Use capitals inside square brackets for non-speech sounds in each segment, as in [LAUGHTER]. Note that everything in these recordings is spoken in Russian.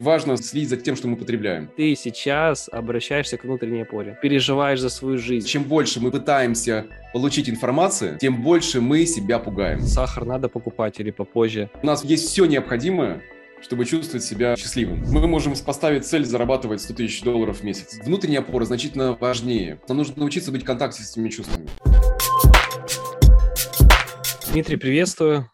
Важно следить за тем, что мы потребляем. Ты сейчас обращаешься к внутренней опоре, переживаешь за свою жизнь. Чем больше мы пытаемся получить информацию, тем больше мы себя пугаем. Сахар надо покупать или попозже. У нас есть все необходимое, чтобы чувствовать себя счастливым. Мы можем поставить цель зарабатывать 100 тысяч долларов в месяц. Внутренняя опора значительно важнее. Нам нужно научиться быть в контакте с этими чувствами. Дмитрий, приветствую.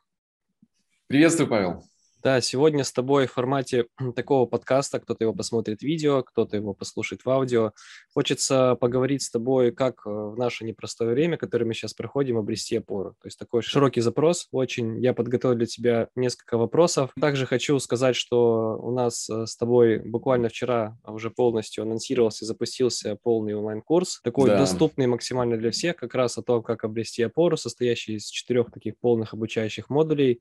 Приветствую, Павел. Да, сегодня с тобой в формате [CLEARS THROAT] такого подкаста, кто-то его посмотрит видео, кто-то его послушает в аудио. Хочется поговорить с тобой, как э, в наше непростое время, которое мы сейчас проходим, обрести опору. То есть такой широкий запрос очень. Я подготовил для тебя несколько вопросов. Также хочу сказать, что у нас э, с тобой буквально вчера уже полностью анонсировался и запустился полный онлайн-курс, такой да. доступный максимально для всех, как раз о том, как обрести опору, состоящий из четырех таких полных обучающих модулей.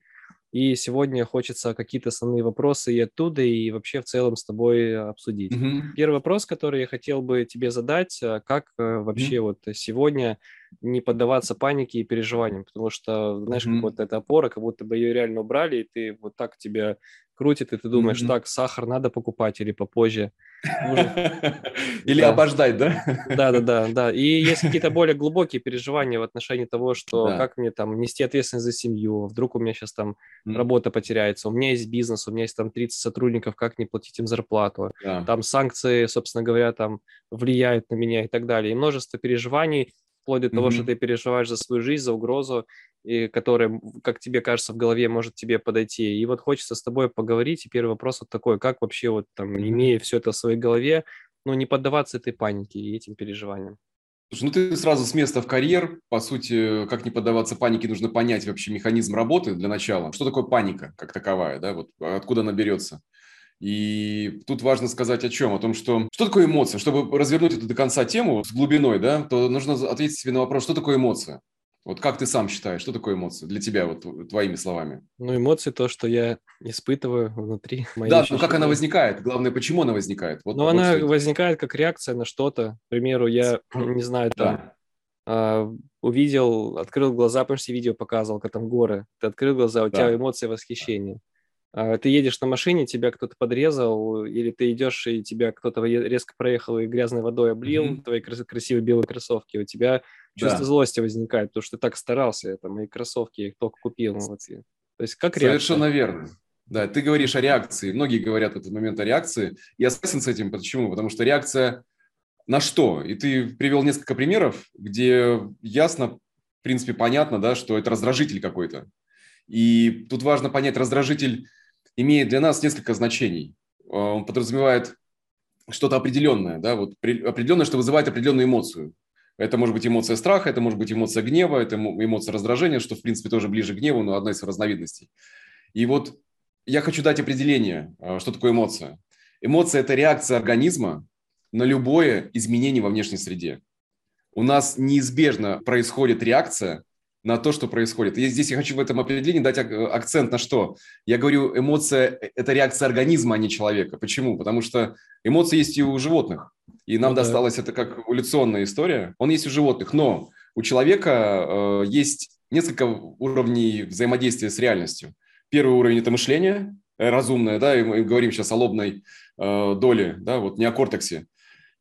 И сегодня хочется какие-то основные вопросы и оттуда, и вообще в целом с тобой обсудить. Mm-hmm. Первый вопрос, который я хотел бы тебе задать, а, как э, вообще mm-hmm. вот сегодня не поддаваться панике и переживаниям, потому что, знаешь, mm-hmm. как вот эта опора, как будто бы ее реально убрали, и ты вот так тебя крутит, и ты думаешь, mm-hmm. так, сахар надо покупать или попозже. [LAUGHS] Или обождать, да? Да, да, да, да. И есть какие-то более глубокие переживания в отношении того, что как мне там нести ответственность за семью, вдруг у меня сейчас там работа потеряется, у меня есть бизнес, у меня есть там 30 сотрудников, как не платить им зарплату, там санкции, собственно говоря, там влияют на меня и так далее. И множество переживаний, вплоть до того, mm-hmm. что ты переживаешь за свою жизнь, за угрозу, и которая, как тебе кажется, в голове может тебе подойти. И вот хочется с тобой поговорить. И первый вопрос вот такой, как вообще вот там, имея все это в своей голове, ну, не поддаваться этой панике и этим переживаниям? Слушай, ну ты сразу с места в карьер. По сути, как не поддаваться панике, нужно понять вообще механизм работы для начала. Что такое паника как таковая, да, вот откуда она берется. И тут важно сказать о чем? О том, что что такое эмоция? Чтобы развернуть эту до конца тему с глубиной, да, то нужно ответить себе на вопрос, что такое эмоция? Вот как ты сам считаешь, что такое эмоция для тебя, вот твоими словами? Ну, эмоции то, что я испытываю внутри. Да, но как она возникает? Главное, почему она возникает? Вот, ну, вот она возникает как реакция на что-то. К примеру, я, [CLEARS THROAT] не знаю, там, да. Uh, увидел, открыл глаза, помнишь, видео показывал, как там горы. Ты открыл глаза, у да. тебя эмоции восхищения. А, ты едешь на машине, тебя кто-то подрезал, или ты идешь, и тебя кто-то резко проехал и грязной водой облил, mm-hmm. твои красивые белые кроссовки, у тебя чувство да. злости возникает, потому что ты так старался, это мои кроссовки, я их только купил. Вот. То есть как Совершенно реакция? верно. Да, ты говоришь о реакции. Многие говорят в этот момент о реакции. Я согласен с этим. Почему? Потому что реакция на что? И ты привел несколько примеров, где ясно, в принципе, понятно, да, что это раздражитель какой-то. И тут важно понять, раздражитель имеет для нас несколько значений. А, он подразумевает что-то определенное, да, вот определенное, что вызывает определенную эмоцию. Это может быть эмоция страха, это может быть эмоция гнева, это эмоция раздражения, что, в принципе, тоже ближе к гневу, но одна из разновидностей. И вот я хочу дать определение, а, что такое эмоция. Эмоция – это реакция организма на любое изменение во внешней среде. У нас неизбежно происходит реакция на то, что происходит. И здесь я хочу в этом определении дать акцент на что. Я говорю, эмоция – это реакция организма, а не человека. Почему? Потому что эмоции есть и у животных. И нам ну, досталось да. это как эволюционная история. Он есть у животных, но у человека э, есть несколько уровней взаимодействия с реальностью. Первый уровень – это мышление э, разумное, да, и мы говорим сейчас о лобной э, доле, да, вот неокортексе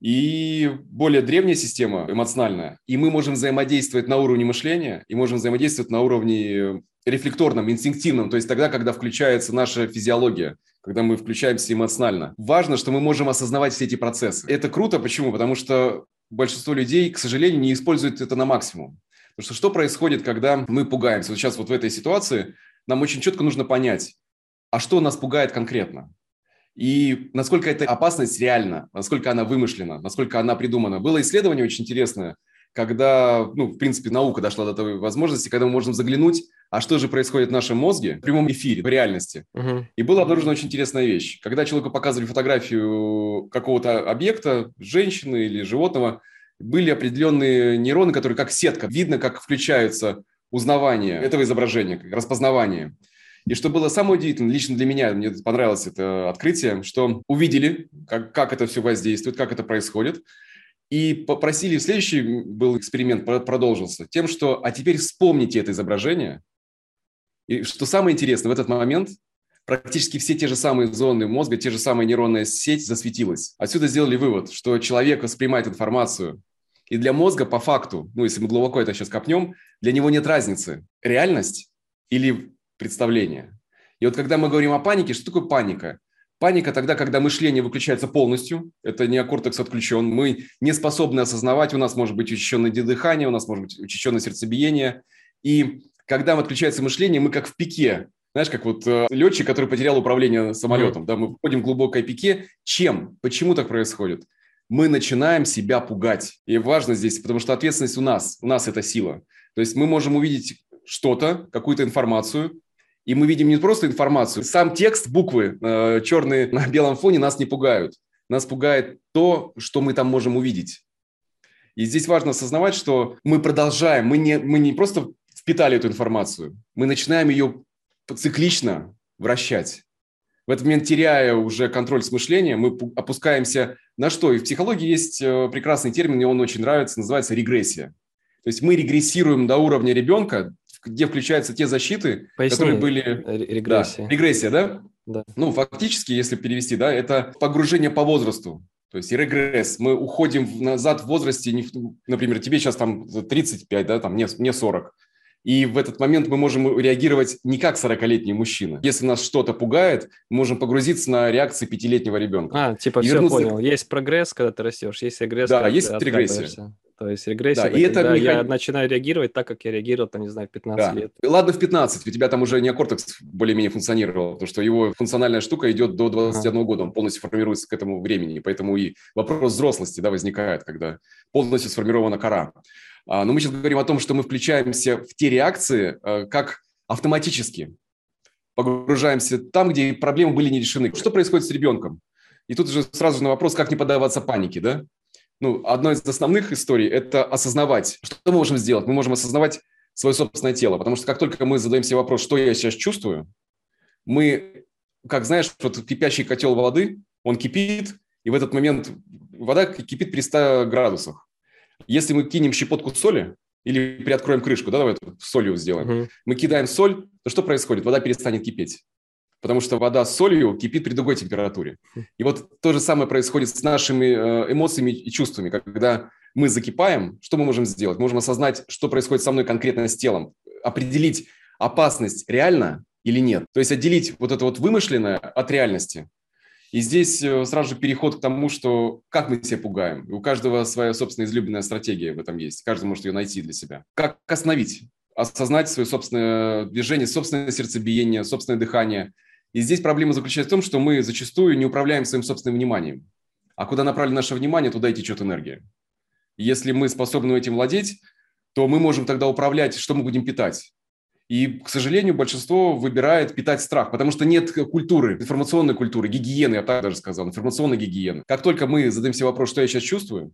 и более древняя система эмоциональная. И мы можем взаимодействовать на уровне мышления и можем взаимодействовать на уровне рефлекторном, инстинктивном, то есть тогда, когда включается наша физиология, когда мы включаемся эмоционально. Важно, что мы можем осознавать все эти процессы. Это круто, почему? Потому что большинство людей, к сожалению, не используют это на максимум. Потому что что происходит, когда мы пугаемся? Вот сейчас вот в этой ситуации нам очень четко нужно понять, а что нас пугает конкретно? И насколько эта опасность реальна, насколько она вымышлена, насколько она придумана. Было исследование очень интересное, когда, ну, в принципе, наука дошла до той возможности, когда мы можем заглянуть, а что же происходит в нашем мозге в прямом эфире, в реальности. Uh-huh. И была обнаружена очень интересная вещь. Когда человеку показывали фотографию какого-то объекта, женщины или животного, были определенные нейроны, которые как сетка, видно, как включается узнавание этого изображения, распознавание. И что было самое удивительное, лично для меня, мне понравилось это открытие, что увидели, как, как это все воздействует, как это происходит, и попросили, следующий был эксперимент, продолжился, тем, что, а теперь вспомните это изображение, и что самое интересное, в этот момент практически все те же самые зоны мозга, те же самые нейронная сеть засветилась. Отсюда сделали вывод, что человек воспринимает информацию, и для мозга по факту, ну, если мы глубоко это сейчас копнем, для него нет разницы, реальность или представление. И вот когда мы говорим о панике, что такое паника? Паника тогда, когда мышление выключается полностью, это неокортекс отключен, мы не способны осознавать, у нас может быть учащенное дыхание, у нас может быть учащенное сердцебиение. И когда отключается мышление, мы как в пике, знаешь, как вот э, летчик, который потерял управление самолетом, да, мы входим в глубокое пике. Чем? Почему так происходит? Мы начинаем себя пугать. И важно здесь, потому что ответственность у нас, у нас это сила. То есть мы можем увидеть что-то, какую-то информацию, и мы видим не просто информацию, сам текст, буквы э, черные на белом фоне нас не пугают. Нас пугает то, что мы там можем увидеть. И здесь важно осознавать, что мы продолжаем, мы не, мы не просто впитали эту информацию, мы начинаем ее циклично вращать. В этот момент, теряя уже контроль с мышлением, мы опускаемся на что? И в психологии есть э, прекрасный термин, мне он очень нравится, называется регрессия. То есть мы регрессируем до уровня ребенка, где включаются те защиты, Поясни, которые были... Регрессия. Да, регрессия, да? Да. Ну, фактически, если перевести, да, это погружение по возрасту. То есть регресс. Мы уходим назад в возрасте, например, тебе сейчас там 35, да, там мне, мне 40. И в этот момент мы можем реагировать не как 40-летний мужчина. Если нас что-то пугает, мы можем погрузиться на реакции пятилетнего ребенка. А, типа и все вернуться... понял. Есть прогресс, когда ты растешь, есть регресс, да, есть регрессия. То есть регрессия, да, и это механ... я начинаю реагировать так, как я реагировал, там, не знаю, в 15 да. лет. Ладно, в 15, у тебя там уже неокортекс более-менее функционировал, потому что его функциональная штука идет до 21 ага. года, он полностью формируется к этому времени, поэтому и вопрос взрослости да, возникает, когда полностью сформирована кора. А, но мы сейчас говорим о том, что мы включаемся в те реакции э, как автоматически, погружаемся там, где проблемы были не решены. Что происходит с ребенком? И тут уже сразу на вопрос, как не поддаваться панике, да? Ну, одной из основных историй – это осознавать. Что мы можем сделать? Мы можем осознавать свое собственное тело, потому что как только мы задаем себе вопрос, что я сейчас чувствую, мы, как знаешь, вот кипящий котел воды, он кипит, и в этот момент вода кипит при 100 градусах. Если мы кинем щепотку соли или приоткроем крышку, да, давай солью сделаем, угу. мы кидаем соль, то что происходит? Вода перестанет кипеть потому что вода с солью кипит при другой температуре. И вот то же самое происходит с нашими э, эмоциями и чувствами. Когда мы закипаем, что мы можем сделать? Мы можем осознать, что происходит со мной конкретно с телом, определить опасность реально или нет. То есть отделить вот это вот вымышленное от реальности. И здесь э, сразу же переход к тому, что как мы себя пугаем. У каждого своя собственная излюбленная стратегия в этом есть. Каждый может ее найти для себя. Как остановить? Осознать свое собственное движение, собственное сердцебиение, собственное дыхание – и здесь проблема заключается в том, что мы зачастую не управляем своим собственным вниманием. А куда направлено наше внимание, туда и течет энергия. Если мы способны этим владеть, то мы можем тогда управлять, что мы будем питать. И, к сожалению, большинство выбирает питать страх, потому что нет культуры, информационной культуры, гигиены, я так даже сказал, информационной гигиены. Как только мы задаем себе вопрос, что я сейчас чувствую,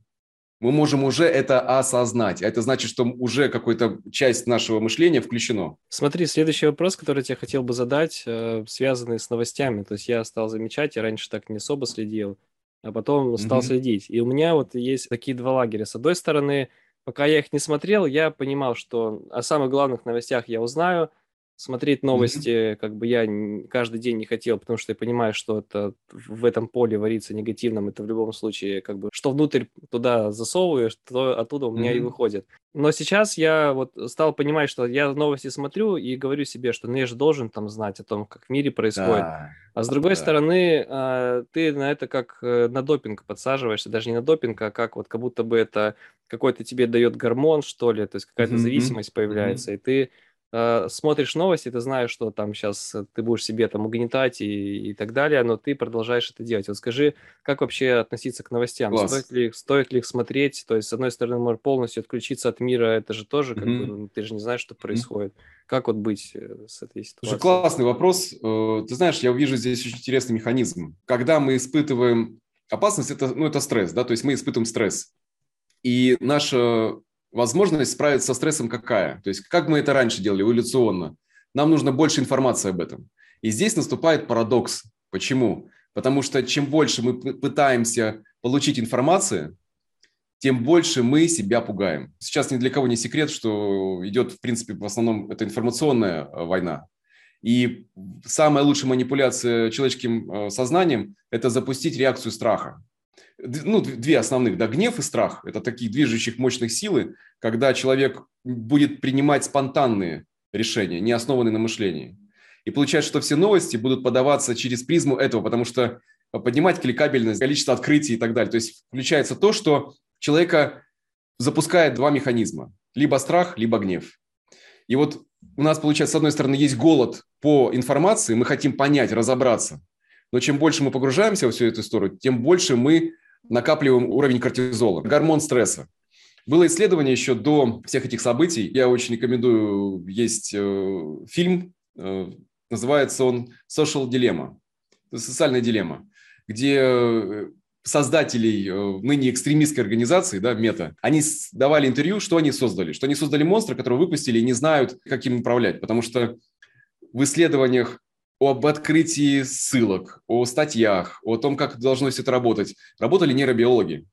мы можем уже это осознать. Это значит, что уже какая-то часть нашего мышления включено. Смотри, следующий вопрос, который я тебе хотел бы задать, э, связанный с новостями. То есть я стал замечать, я раньше так не особо следил, а потом стал mm-hmm. следить. И у меня вот есть такие два лагеря. С одной стороны, пока я их не смотрел, я понимал, что о самых главных новостях я узнаю, смотреть новости mm-hmm. как бы я каждый день не хотел, потому что я понимаю, что это в этом поле варится негативным, это в любом случае как бы что внутрь туда засовываешь, то оттуда у меня mm-hmm. и выходит. Но сейчас я вот стал понимать, что я новости смотрю и говорю себе, что ну я же должен там знать о том, как в мире происходит. Да. А с другой да. стороны, а, ты на это как э, на допинг подсаживаешься, даже не на допинг, а как вот как будто бы это какой-то тебе дает гормон, что ли, то есть какая-то mm-hmm. зависимость появляется, mm-hmm. и ты Э, смотришь новости, ты знаешь, что там сейчас ты будешь себе там угнетать и, и так далее, но ты продолжаешь это делать. Вот скажи, как вообще относиться к новостям? Стоит ли, стоит ли их смотреть? То есть, с одной стороны, можно полностью отключиться от мира, это же тоже, как mm-hmm. бы, ну, ты же не знаешь, что происходит. Mm-hmm. Как вот быть э, с этой ситуацией? Слушай, классный вопрос. Э, ты знаешь, я увижу здесь очень интересный механизм. Когда мы испытываем опасность, это, ну, это стресс, да, то есть мы испытываем стресс. И наша возможность справиться со стрессом какая? То есть как мы это раньше делали эволюционно? Нам нужно больше информации об этом. И здесь наступает парадокс. Почему? Потому что чем больше мы пытаемся получить информации, тем больше мы себя пугаем. Сейчас ни для кого не секрет, что идет, в принципе, в основном это информационная э, война. И самая лучшая манипуляция человеческим э, сознанием – это запустить реакцию страха. Ну, две основных, да, гнев и страх – это такие движущих мощных силы, когда человек будет принимать спонтанные решения, не основанные на мышлении. И получается, что все новости будут подаваться через призму этого, потому что поднимать кликабельность, количество открытий и так далее. То есть включается то, что человека запускает два механизма. Либо страх, либо гнев. И вот у нас, получается, с одной стороны, есть голод по информации, мы хотим понять, разобраться. Но чем больше мы погружаемся во всю эту историю, тем больше мы накапливаем уровень кортизола, гормон стресса. Было исследование еще до всех этих событий. Я очень рекомендую, есть э, фильм, э, называется он «Social Dilemma», социальная дилемма, где э, создателей э, ныне экстремистской организации, да, Мета, они давали интервью, что они создали. Что они создали монстра, которого выпустили и не знают, как им управлять. Потому что в исследованиях об открытии ссылок, о статьях, о том, как должно все это работать, работали нейробиологи.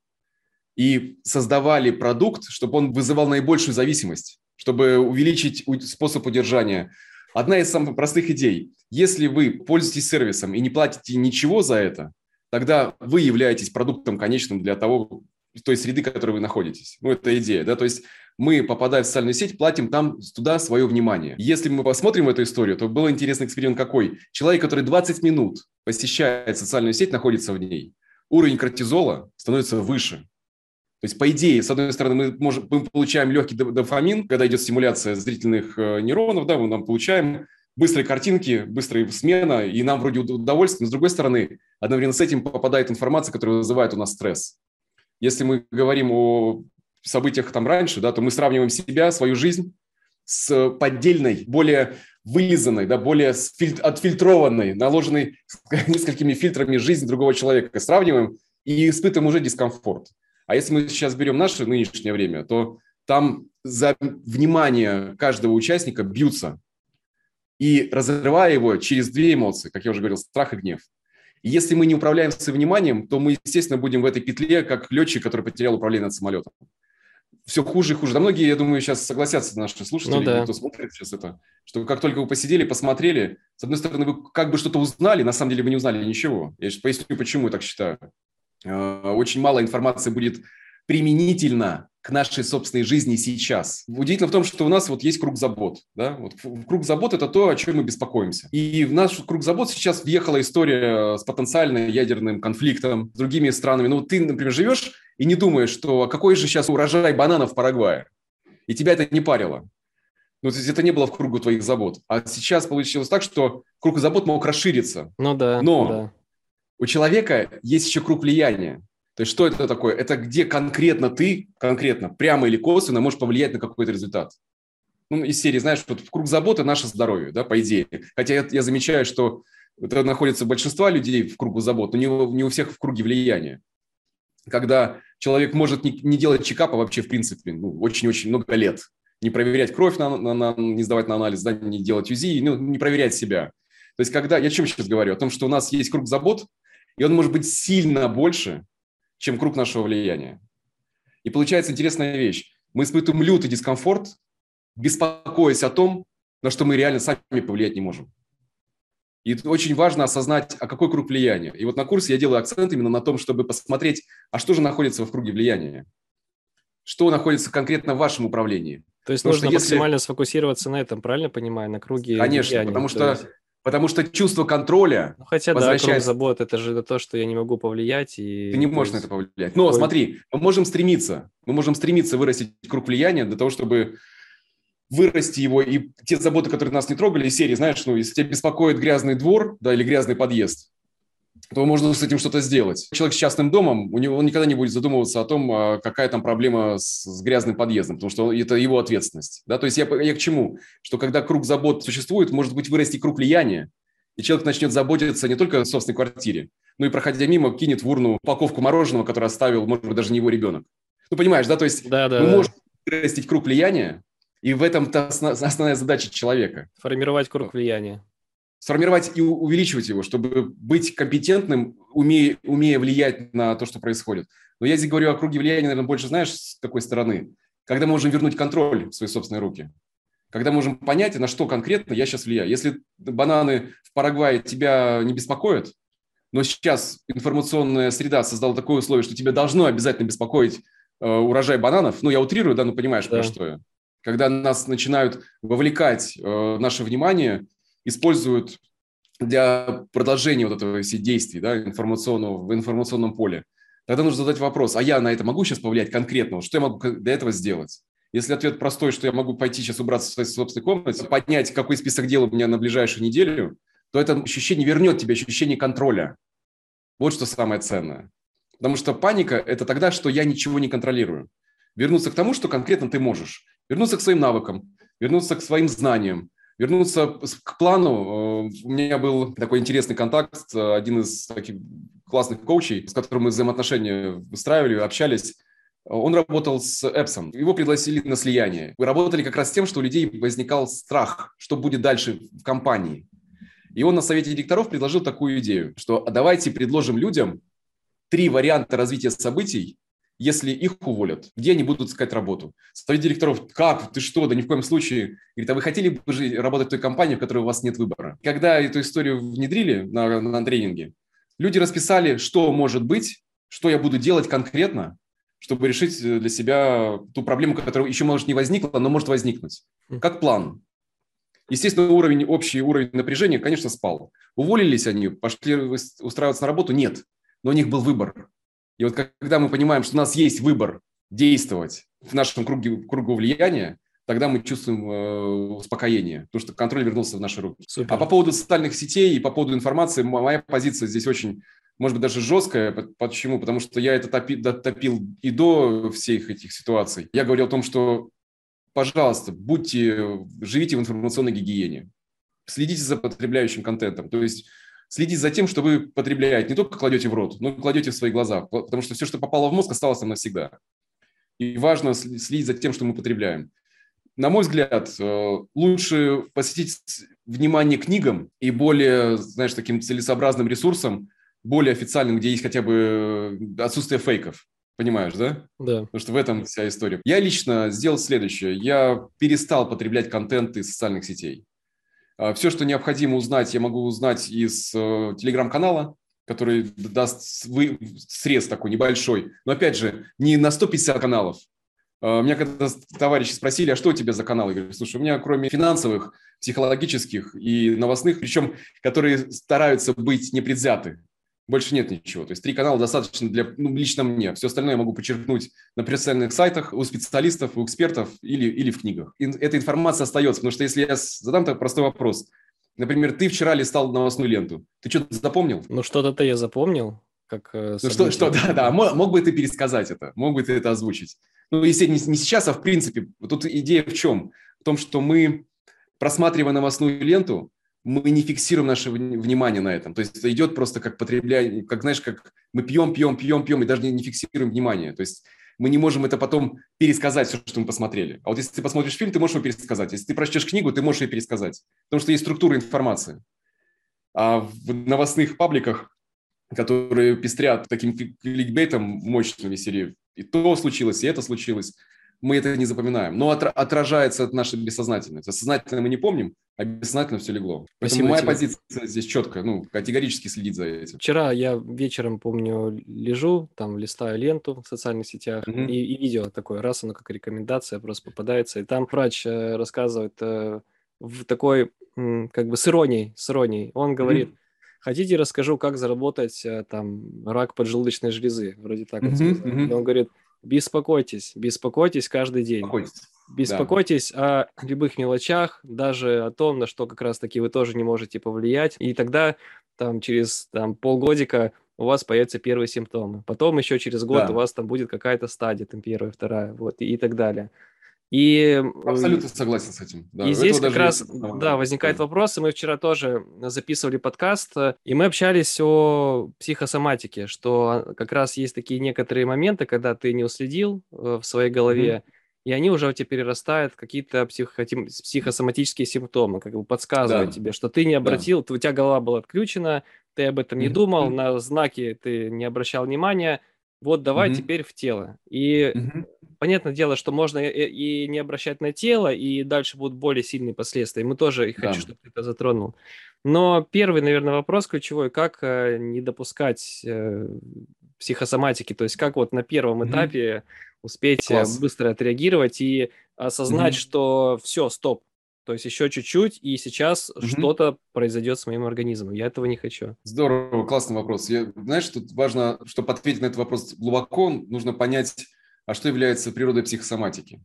И создавали продукт, чтобы он вызывал наибольшую зависимость, чтобы увеличить способ удержания. Одна из самых простых идей. Если вы пользуетесь сервисом и не платите ничего за это, тогда вы являетесь продуктом конечным для того, той среды, в которой вы находитесь. Ну, это идея, да, то есть мы, попадая в социальную сеть, платим там туда свое внимание. Если мы посмотрим эту историю, то был интересный эксперимент какой. Человек, который 20 минут посещает социальную сеть, находится в ней, уровень кортизола становится выше. То есть, по идее, с одной стороны, мы, можем, мы получаем легкий дофамин, когда идет стимуляция зрительных э, нейронов, да, мы нам получаем быстрые картинки, быстрая смена, и нам вроде удовольствие, но с другой стороны, одновременно с этим попадает информация, которая вызывает у нас стресс. Если мы говорим о событиях там раньше, да, то мы сравниваем себя, свою жизнь с поддельной, более вылизанной, да, более отфильтрованной, наложенной [LAUGHS] несколькими фильтрами жизнь другого человека. Сравниваем и испытываем уже дискомфорт. А если мы сейчас берем наше нынешнее время, то там за внимание каждого участника бьются и разрывая его через две эмоции, как я уже говорил, страх и гнев. Если мы не управляем своим вниманием, то мы, естественно, будем в этой петле, как летчик, который потерял управление над самолетом. Все хуже и хуже. Да многие, я думаю, сейчас согласятся наши слушатели, ну, да. кто смотрит сейчас это, что как только вы посидели, посмотрели, с одной стороны, вы как бы что-то узнали, на самом деле вы не узнали ничего. Я сейчас поясню, почему я так считаю. Э, очень мало информации будет применительно к нашей собственной жизни сейчас. Удивительно в том, что у нас вот есть круг забот. Да? Вот круг забот – это то, о чем мы беспокоимся. И в наш круг забот сейчас въехала история с потенциально ядерным конфликтом с другими странами. Ну, ты, например, живешь и не думаешь, что какой же сейчас урожай бананов в Парагвае. И тебя это не парило. Ну, то есть это не было в кругу твоих забот. А сейчас получилось так, что круг забот мог расшириться. Ну да. Но да. у человека есть еще круг влияния. То есть что это такое? Это где конкретно ты, конкретно, прямо или косвенно можешь повлиять на какой-то результат. Ну, из серии, знаешь, вот в круг заботы наше здоровье, да, по идее. Хотя я, я замечаю, что это находится большинство людей в кругу забот, но не, не у всех в круге влияния. Когда человек может не, не делать чекапа вообще, в принципе, ну, очень-очень много лет. Не проверять кровь, на, на, на, не сдавать на анализ, да, не делать УЗИ, ну, не проверять себя. То есть когда, я о чем сейчас говорю? О том, что у нас есть круг забот, и он может быть сильно больше, чем круг нашего влияния. И получается интересная вещь. Мы испытываем лютый дискомфорт, беспокоясь о том, на что мы реально сами повлиять не можем. И очень важно осознать, а какой круг влияния. И вот на курсе я делаю акцент именно на том, чтобы посмотреть, а что же находится в круге влияния. Что находится конкретно в вашем управлении. То есть потому нужно если... максимально сфокусироваться на этом, правильно понимаю, на круге Конечно, влияния. потому что. Потому что чувство контроля ну, Хотя возвращается... да, круг забот, это же то, что я не могу повлиять. И... Ты не можешь есть... на это повлиять. Но Ой. смотри, мы можем стремиться, мы можем стремиться вырастить круг влияния для того, чтобы вырасти его, и те заботы, которые нас не трогали, серии, знаешь, ну, если тебя беспокоит грязный двор, да, или грязный подъезд, то можно с этим что-то сделать. Человек с частным домом, у него он никогда не будет задумываться о том, а, какая там проблема с, с грязным подъездом, потому что это его ответственность. Да? То есть я, я к чему? Что когда круг забот существует, может быть вырасти круг влияния, и человек начнет заботиться не только о собственной квартире, но и, проходя мимо, кинет в урну упаковку мороженого, который оставил, может быть, даже не его ребенок. Ну, понимаешь, да? То есть да, да, мы да. можем вырастить круг влияния, и в этом основная задача человека. Формировать круг влияния сформировать и увеличивать его, чтобы быть компетентным, умея, умея влиять на то, что происходит. Но я здесь говорю о круге влияния, наверное, больше знаешь, с какой стороны. Когда мы можем вернуть контроль в свои собственные руки. когда мы можем понять, на что конкретно я сейчас влияю. Если бананы в Парагвае тебя не беспокоят, но сейчас информационная среда создала такое условие, что тебя должно обязательно беспокоить э, урожай бананов, ну, я утрирую, да, ну, понимаешь, да. про что я. Когда нас начинают вовлекать э, наше внимание, используют для продолжения вот этого все действий да, информационного, в информационном поле, тогда нужно задать вопрос, а я на это могу сейчас повлиять конкретно? Что я могу для этого сделать? Если ответ простой, что я могу пойти сейчас убраться в своей собственной комнате, поднять, какой список дел у меня на ближайшую неделю, то это ощущение вернет тебе ощущение контроля. Вот что самое ценное. Потому что паника – это тогда, что я ничего не контролирую. Вернуться к тому, что конкретно ты можешь. Вернуться к своим навыкам, вернуться к своим знаниям, вернуться к плану. Э, у меня был такой интересный контакт, один из таких классных коучей, с которым мы взаимоотношения выстраивали, общались. Он работал с Эпсом. Его пригласили на слияние. Мы работали как раз с тем, что у людей возникал страх, что будет дальше в компании. И он на совете директоров предложил такую идею, что давайте предложим людям три варианта развития событий, если их уволят, где они будут искать работу. Совет директоров, как, ты что, да ни в коем случае. Говорит, а вы хотели бы жить, работать в той компании, в которой у вас нет выбора? Когда эту историю внедрили на, на тренинге, люди расписали, что может быть, что я буду делать конкретно, чтобы решить э, для себя ту проблему, которая еще, может, не возникла, но может возникнуть. Хм. Как план. Естественно, уровень, общий уровень напряжения, конечно, спал. Уволились они, пошли устраиваться на работу? Нет. Но у них был выбор. И вот когда мы понимаем, что у нас есть выбор действовать в нашем круге, кругу влияния, тогда мы чувствуем э, успокоение, потому что контроль вернулся в наши руки. Супер. А по поводу социальных сетей и по поводу информации, моя позиция здесь очень может быть, даже жесткая. Почему? Потому что я это топи, топил и до всех этих ситуаций. Я говорил о том, что, пожалуйста, будьте, живите в информационной гигиене. Следите за потребляющим контентом. То есть следите за тем, что вы потребляете, не только кладете в рот, но и кладете в свои глаза. Потому что все, что попало в мозг, осталось там навсегда. И важно следить за тем, что мы потребляем. На мой взгляд, э, лучше посвятить внимание книгам и более, знаешь, таким целесообразным ресурсам, более официальным, где есть хотя бы э, отсутствие фейков. Понимаешь, да? Да. Потому что в этом вся история. Я лично сделал следующее. Я перестал потреблять контент из социальных сетей. А, Все, что необходимо узнать, я могу узнать из э, телеграм-канала, который даст вы, срез такой небольшой. Но опять же, не на 150 каналов. А, меня когда товарищи спросили, а что у тебя за канал? Я говорю, слушай, у меня кроме финансовых, психологических и новостных, причем которые стараются быть непредвзяты, больше нет ничего. То есть три канала достаточно для, ну, лично мне. Все остальное я могу подчеркнуть на профессиональных сайтах, у специалистов, у экспертов или, или в книгах. И эта информация остается, потому что если я задам такой простой вопрос, например, ты вчера листал новостную ленту, ты что-то запомнил? Ну, что-то я запомнил. Как, э, ну, что, что, да, да, мог, мог бы ты пересказать это, мог бы ты это озвучить. Ну, если не, не сейчас, а в принципе, тут идея в чем? В том, что мы, просматривая новостную ленту, мы не фиксируем наше внимание на этом. То есть это идет просто как потребляние, как, знаешь, как мы пьем, пьем, пьем, пьем, и даже не фиксируем внимание. То есть мы не можем это потом пересказать, все, что мы посмотрели. А вот если ты посмотришь фильм, ты можешь его пересказать. Если ты прочтешь книгу, ты можешь ее пересказать. Потому что есть структура информации. А в новостных пабликах, которые пестрят таким кликбейтом мощным серии, и то случилось, и это случилось, мы это не запоминаем. Но отражается от нашей бессознательности. Сознательно мы не помним, обязательно все легло. Поэтому моя тебе. позиция здесь четко, ну, категорически следить за этим. Вчера я вечером, помню, лежу, там листаю ленту в социальных сетях, mm-hmm. и, и видео такое, раз оно как рекомендация просто попадается, и там врач э, рассказывает э, в такой, м, как бы с иронией, с иронией. Он говорит, mm-hmm. хотите расскажу, как заработать э, там рак поджелудочной железы, вроде так mm-hmm. сказал. Mm-hmm. И он говорит, беспокойтесь, беспокойтесь каждый день. Беспокойтесь. Беспокойтесь да. о любых мелочах, даже о том, на что как раз-таки вы тоже не можете повлиять. И тогда там через там, полгодика у вас появятся первые симптомы. Потом еще через год да. у вас там будет какая-то стадия, там первая, вторая, вот, и, и так далее. И, Абсолютно согласен с этим. Да. И здесь как раз есть... да, возникает вопрос, и мы вчера тоже записывали подкаст, и мы общались о психосоматике, что как раз есть такие некоторые моменты, когда ты не уследил э, в своей голове, mm-hmm и они уже у тебя перерастают в какие-то психо- психосоматические симптомы, как бы подсказывают да. тебе, что ты не обратил, да. у тебя голова была отключена, ты об этом не думал, на знаки ты не обращал внимания, вот давай mm-hmm. теперь в тело. И mm-hmm. понятное дело, что можно и, и не обращать на тело, и дальше будут более сильные последствия. Мы тоже да. хочу, чтобы ты это затронул. Но первый, наверное, вопрос ключевой, как э, не допускать э, психосоматики, то есть как вот на первом mm-hmm. этапе успеть э, Класс. быстро отреагировать и осознать, mm-hmm. что все, стоп, то есть еще чуть-чуть, и сейчас mm-hmm. что-то произойдет с моим организмом. Я этого не хочу. Здорово, классный вопрос. Я, знаешь, тут важно, чтобы ответить на этот вопрос глубоко, нужно понять, а что является природой психосоматики.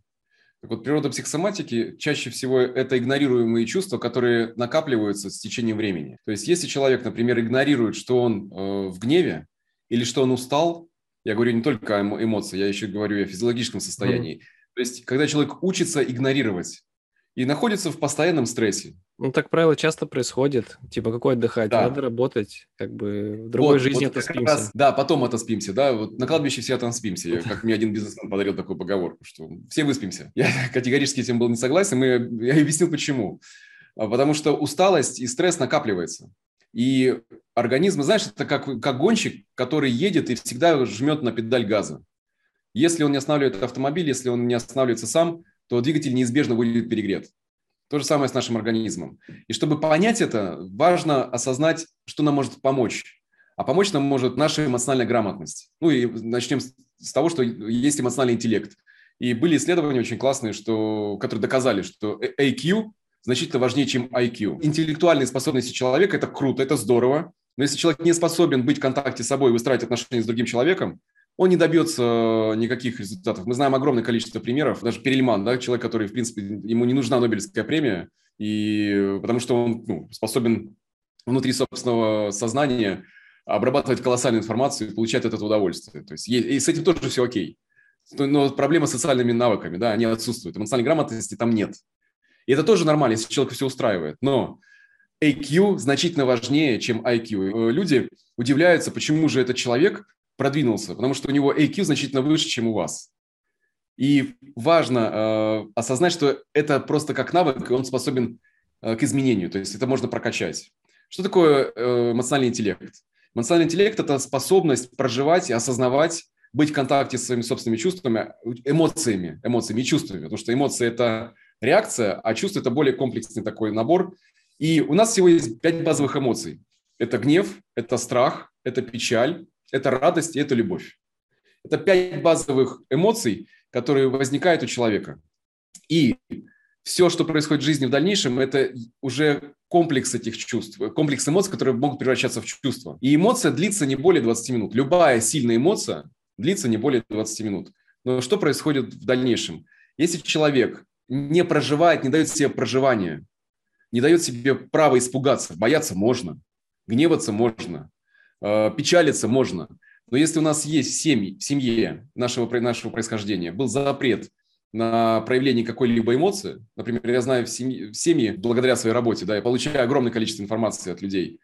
Так вот, природа психосоматики чаще всего это игнорируемые чувства, которые накапливаются с течением времени. То есть, если человек, например, игнорирует, что он э, в гневе или что он устал, я говорю не только о эмоциях, я еще говорю о физиологическом состоянии. Mm-hmm. То есть, когда человек учится игнорировать и находится в постоянном стрессе. Ну, так правило часто происходит. Типа, какой отдыхать? Да. Надо работать. Как бы в другой вот, жизни вот отоспимся. Раз, да, потом отоспимся, да. Вот на кладбище все отоспимся. Как мне один бизнесмен подарил такую поговорку, что все выспимся. Я [LAUGHS] категорически этим был не согласен, и я объяснил, почему. А, потому что усталость и стресс накапливается. И организм, знаешь, это как, как гонщик, который едет и всегда жмет на педаль газа. Если он не останавливает автомобиль, если он не останавливается сам, то двигатель неизбежно будет перегрет. То же самое с нашим организмом. И чтобы понять это, важно осознать, что нам может помочь. А помочь нам может наша эмоциональная грамотность. Ну и начнем с того, что есть эмоциональный интеллект. И были исследования очень классные, что, которые доказали, что AQ значительно важнее, чем IQ. Интеллектуальные способности человека – это круто, это здорово. Но если человек не способен быть в контакте с собой и выстраивать отношения с другим человеком, он не добьется никаких результатов. Мы знаем огромное количество примеров. Даже Перельман, да, человек, который, в принципе, ему не нужна Нобелевская премия, и потому что он ну, способен внутри собственного сознания обрабатывать колоссальную информацию и получать от этого удовольствие. То есть и с этим тоже все окей. Но проблема с социальными навыками, да, они отсутствуют. Эмоциональной грамотности там нет. И это тоже нормально, если человек все устраивает. Но AQ значительно важнее, чем IQ. Люди удивляются, почему же этот человек продвинулся, потому что у него AQ значительно выше, чем у вас. И важно э, осознать, что это просто как навык, и он способен э, к изменению, то есть это можно прокачать. Что такое э, эмоциональный интеллект? Эмоциональный интеллект – это способность проживать и осознавать, быть в контакте с своими собственными чувствами, эмоциями, эмоциями и чувствами, потому что эмоции – это реакция, а чувство – это более комплексный такой набор. И у нас всего есть пять базовых эмоций. Это гнев, это страх, это печаль, это радость и это любовь. Это пять базовых эмоций, которые возникают у человека. И все, что происходит в жизни в дальнейшем, это уже комплекс этих чувств, комплекс эмоций, которые могут превращаться в чувства. И эмоция длится не более 20 минут. Любая сильная эмоция длится не более 20 минут. Но что происходит в дальнейшем? Если человек не проживает, не дает себе проживания, не дает себе права испугаться, бояться можно, гневаться можно, печалиться можно. Но если у нас есть в семье, в семье нашего, нашего происхождения был запрет на проявление какой-либо эмоции, например, я знаю в семье, в семье благодаря своей работе, да, я получаю огромное количество информации от людей,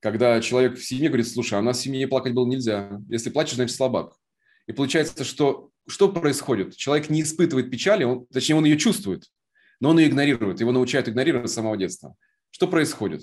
когда человек в семье говорит, слушай, а у нас в семье плакать было нельзя, если плачешь, значит слабак. И получается, что что происходит? Человек не испытывает печали, он, точнее, он ее чувствует, но он ее игнорирует, его научают игнорировать с самого детства. Что происходит?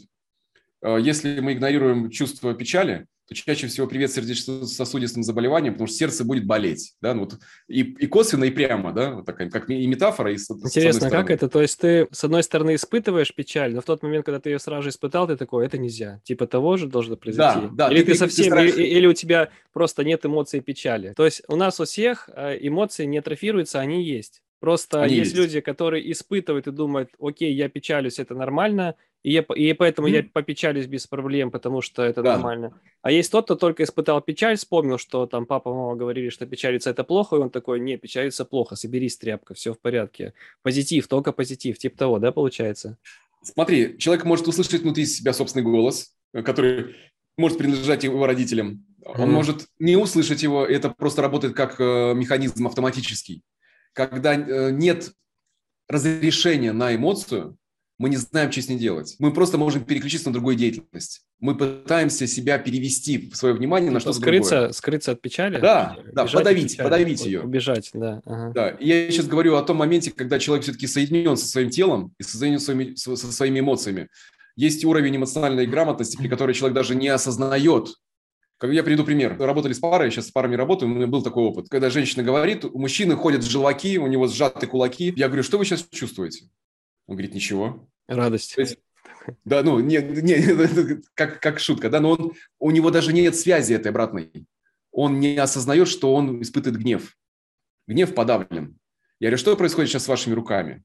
Э, если мы игнорируем чувство печали, то чаще всего привет сердечно-сосудистым заболеваниям, потому что сердце будет болеть, да, ну вот и, и косвенно, и прямо, да, вот такая, как и метафора. И с, Интересно, с как это? То есть ты, с одной стороны, испытываешь печаль, но в тот момент, когда ты ее сразу же испытал, ты такой, это нельзя. Типа того же должно произойти. Да, да. Или ты, ты совсем, ты стараешься... или, или у тебя просто нет эмоций печали. То есть у нас у всех э, эмоции не атрофируются, они есть. Просто Они есть, есть люди, которые испытывают и думают, окей, я печалюсь, это нормально, и, я, и поэтому mm-hmm. я попечалюсь без проблем, потому что это да. нормально. А есть тот, кто только испытал печаль, вспомнил, что там папа, мама говорили, что печалиться это плохо, и он такой, не, печалиться плохо, соберись, тряпка, все в порядке. Позитив, только позитив, типа того, да, получается? Смотри, человек может услышать внутри себя собственный голос, который может принадлежать его родителям. Он может не услышать его, это просто работает как э, механизм автоматический когда э, нет разрешения на эмоцию, мы не знаем, что с ней делать. Мы просто можем переключиться на другую деятельность. Мы пытаемся себя перевести свое внимание на что-то скрыться, другое. Скрыться от печали? Да, да, подавить, подавить ее. Убежать, да. Ага. да. И я сейчас говорю о том моменте, когда человек все-таки соединен со своим телом и соединен со своими, со своими эмоциями. Есть уровень эмоциональной грамотности, при которой человек даже не осознает, Я приведу пример. Работали с парой, сейчас с парами работаю, у меня был такой опыт. Когда женщина говорит, у мужчины ходят желваки, у него сжаты кулаки. Я говорю, что вы сейчас чувствуете? Он говорит, ничего. Радость. есть, да, ну, не, не, [LAUGHS] как, как шутка, да, но он, у него даже нет связи этой обратной. Он не осознает, что он испытывает гнев. Гнев подавлен. Я говорю, что происходит сейчас с вашими руками?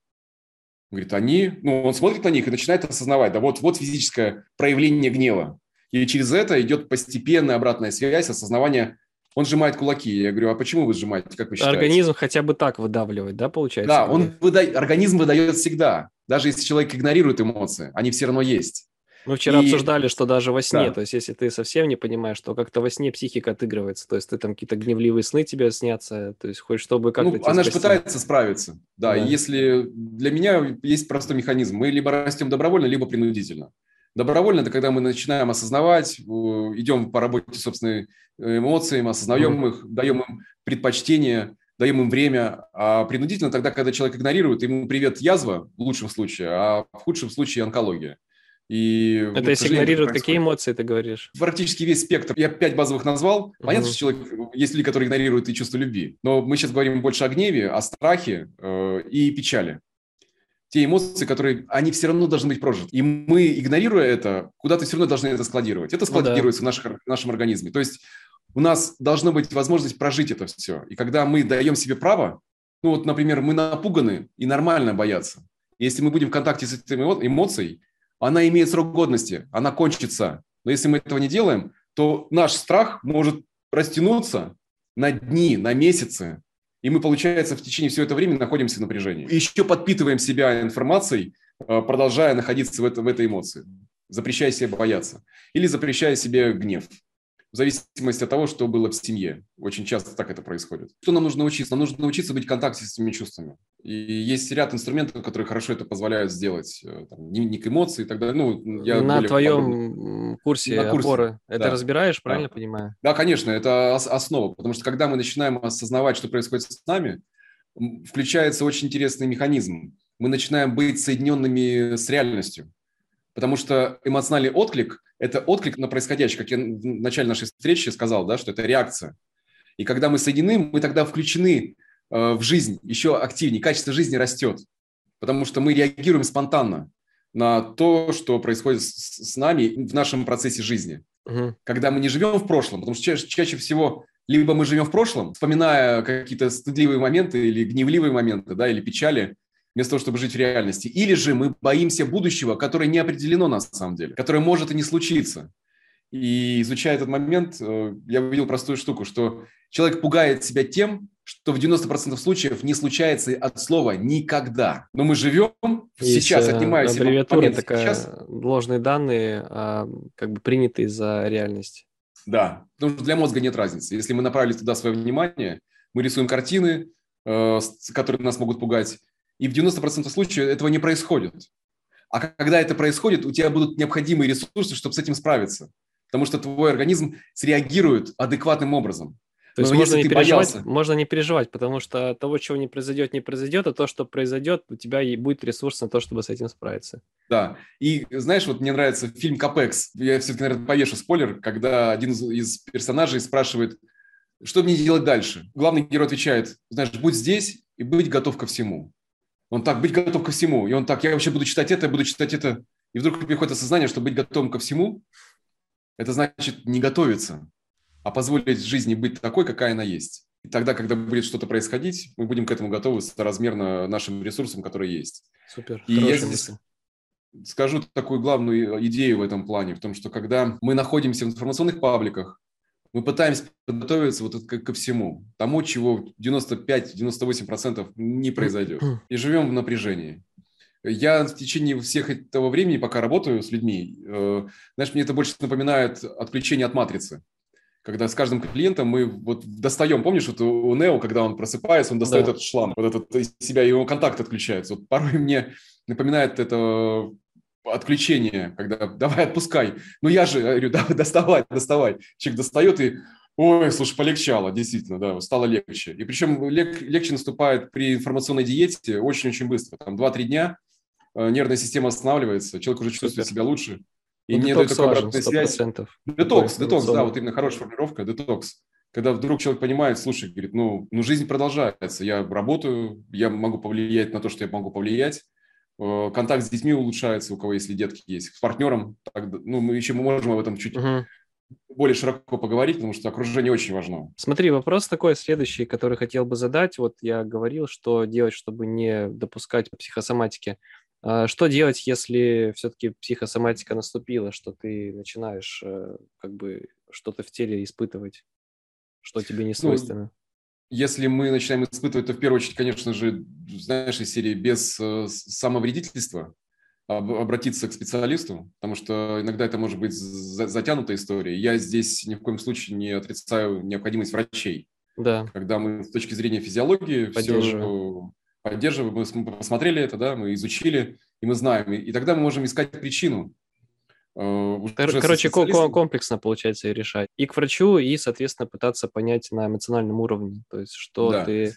Он говорит, они, ну, он смотрит на них и начинает осознавать, да вот, вот физическое проявление гнева. И через это идет постепенная обратная связь, осознавание. Он сжимает кулаки. Я говорю, а почему вы сжимаете, как вы считаете? Организм хотя бы так выдавливает, да, получается? Да, он выда... организм выдает всегда. Даже если человек игнорирует эмоции, они все равно есть. Мы вчера и... обсуждали, что даже во сне, да. то есть если ты совсем не понимаешь, то как-то во сне психика отыгрывается, то есть ты там какие-то гневливые сны тебе снятся, то есть хочешь, чтобы как-то... Ну, она же пытается справиться, да, да. если для меня есть простой механизм, мы либо растем добровольно, либо принудительно. Добровольно – это когда мы начинаем осознавать, идем по работе собственной э, эмоциями, осознаем их, даем им предпочтение, даем им время. А принудительно тогда, когда человек игнорирует, ему привет язва в лучшем случае, а в худшем случае онкология. И, это если игнорируют, какие эмоции ты говоришь? Практически весь спектр. Я пять базовых назвал. Понятно, угу. что человек, есть люди, которые игнорируют и чувство любви. Но мы сейчас говорим больше о гневе, о страхе э, и печали те эмоции, которые, они все равно должны быть прожиты. И мы, игнорируя это, куда-то все равно должны это складировать. Это складируется ну, да. в, наших, в нашем организме. То есть у нас должна быть возможность прожить это все. И когда мы даем себе право, ну вот, например, мы напуганы и нормально бояться. Если мы будем в контакте с этой эмоцией, она имеет срок годности, она кончится. Но если мы этого не делаем, то наш страх может растянуться на дни, на месяцы, и мы, получается, в течение всего этого времени находимся в напряжении. И еще подпитываем себя информацией, э, продолжая находиться в, это, в этой эмоции, запрещая себе бояться. Или запрещая себе гнев в зависимости от того, что было в семье. Очень часто так это происходит. Что нам нужно научиться? Нам нужно научиться быть в контакте с этими чувствами. И есть ряд инструментов, которые хорошо это позволяют сделать. Э, там, дневник эмоций и так далее. Ну, я На твоем курсе, На курсе опоры это да. разбираешь, правильно да. понимаю? Да, конечно, это основа. Потому что когда мы начинаем осознавать, что происходит с нами, включается очень интересный механизм. Мы начинаем быть соединенными с реальностью. Потому что эмоциональный отклик – это отклик на происходящее, как я в начале нашей встречи сказал, да, что это реакция. И когда мы соединены, мы тогда включены э, в жизнь еще активнее, качество жизни растет, потому что мы реагируем спонтанно на то, что происходит с, с нами в нашем процессе жизни. Угу. Когда мы не живем в прошлом, потому что чаще, чаще всего либо мы живем в прошлом, вспоминая какие-то стыдливые моменты или гневливые моменты, да, или печали, вместо того, чтобы жить в реальности. Или же мы боимся будущего, которое не определено на самом деле, которое может и не случиться. И изучая этот момент, э, я увидел простую штуку, что человек пугает себя тем, что в 90% случаев не случается от слова «никогда». Но мы живем Есть сейчас, отнимая себе аббревиатура такая, сейчас. ложные данные, а, как бы принятые за реальность. Да, потому что для мозга нет разницы. Если мы направили туда свое внимание, мы рисуем картины, э, которые нас могут пугать, и в 90% случаев этого не происходит. А когда это происходит, у тебя будут необходимые ресурсы, чтобы с этим справиться. Потому что твой организм среагирует адекватным образом. То есть можно не, переживать, боялся... можно не переживать, потому что того, чего не произойдет, не произойдет, а то, что произойдет, у тебя и будет ресурс на то, чтобы с этим справиться. Да. И знаешь, вот мне нравится фильм «Капекс». Я все-таки, наверное, повешу спойлер, когда один из персонажей спрашивает, что мне делать дальше. Главный герой отвечает, знаешь, будь здесь и быть готов ко всему. Он так, быть готов ко всему. И он так, я вообще буду читать это, буду читать это. И вдруг приходит осознание, что быть готовым ко всему, это значит не готовиться, а позволить жизни быть такой, какая она есть. И тогда, когда будет что-то происходить, мы будем к этому готовы соразмерно нашим ресурсам, которые есть. Супер. И я здесь скажу такую главную идею в этом плане, в том, что когда мы находимся в информационных пабликах, мы пытаемся подготовиться вот ко всему, тому, чего 95-98% не произойдет. И живем в напряжении. Я в течение всех этого времени, пока работаю с людьми, э, знаешь, мне это больше напоминает отключение от матрицы. Когда с каждым клиентом мы вот достаем, помнишь, вот у Нео, когда он просыпается, он достает да. этот шланг, вот этот из себя, его контакт отключается. Вот порой мне напоминает это отключение, когда давай отпускай. Ну я же, говорю, давай доставай, доставай. Человек достает и, ой, слушай, полегчало, действительно, да, стало легче. И причем лег, легче наступает при информационной диете очень-очень быстро. Там 2-3 дня э, нервная система останавливается, человек уже чувствует себя лучше. И ну, мне дает такую обратную связь. Детокс, детокс, да, вот именно хорошая формулировка, детокс. Когда вдруг человек понимает, слушай, говорит, ну, ну жизнь продолжается, я работаю, я могу повлиять на то, что я могу повлиять, контакт с детьми улучшается, у кого если детки есть, с партнером, так, ну, мы еще можем об этом чуть uh-huh. более широко поговорить, потому что окружение очень важно. Смотри, вопрос такой следующий, который хотел бы задать. Вот я говорил, что делать, чтобы не допускать психосоматики. А что делать, если все-таки психосоматика наступила, что ты начинаешь э, как бы что-то в теле испытывать? что тебе не ну, свойственно? Ну, если мы начинаем испытывать, то в первую очередь, конечно же, знаешь, из серии без э, самовредительства обратиться к специалисту, потому что иногда это может быть затянутая история. Я здесь ни в коем случае не отрицаю необходимость врачей. Да. Когда мы с точки зрения физиологии все поддерживаем, мы посмотрели это, да, мы изучили, и мы знаем. И тогда мы можем искать причину. Э, короче, комплексно получается решать. И к врачу, и, соответственно, пытаться понять на эмоциональном уровне. То есть, что да. ты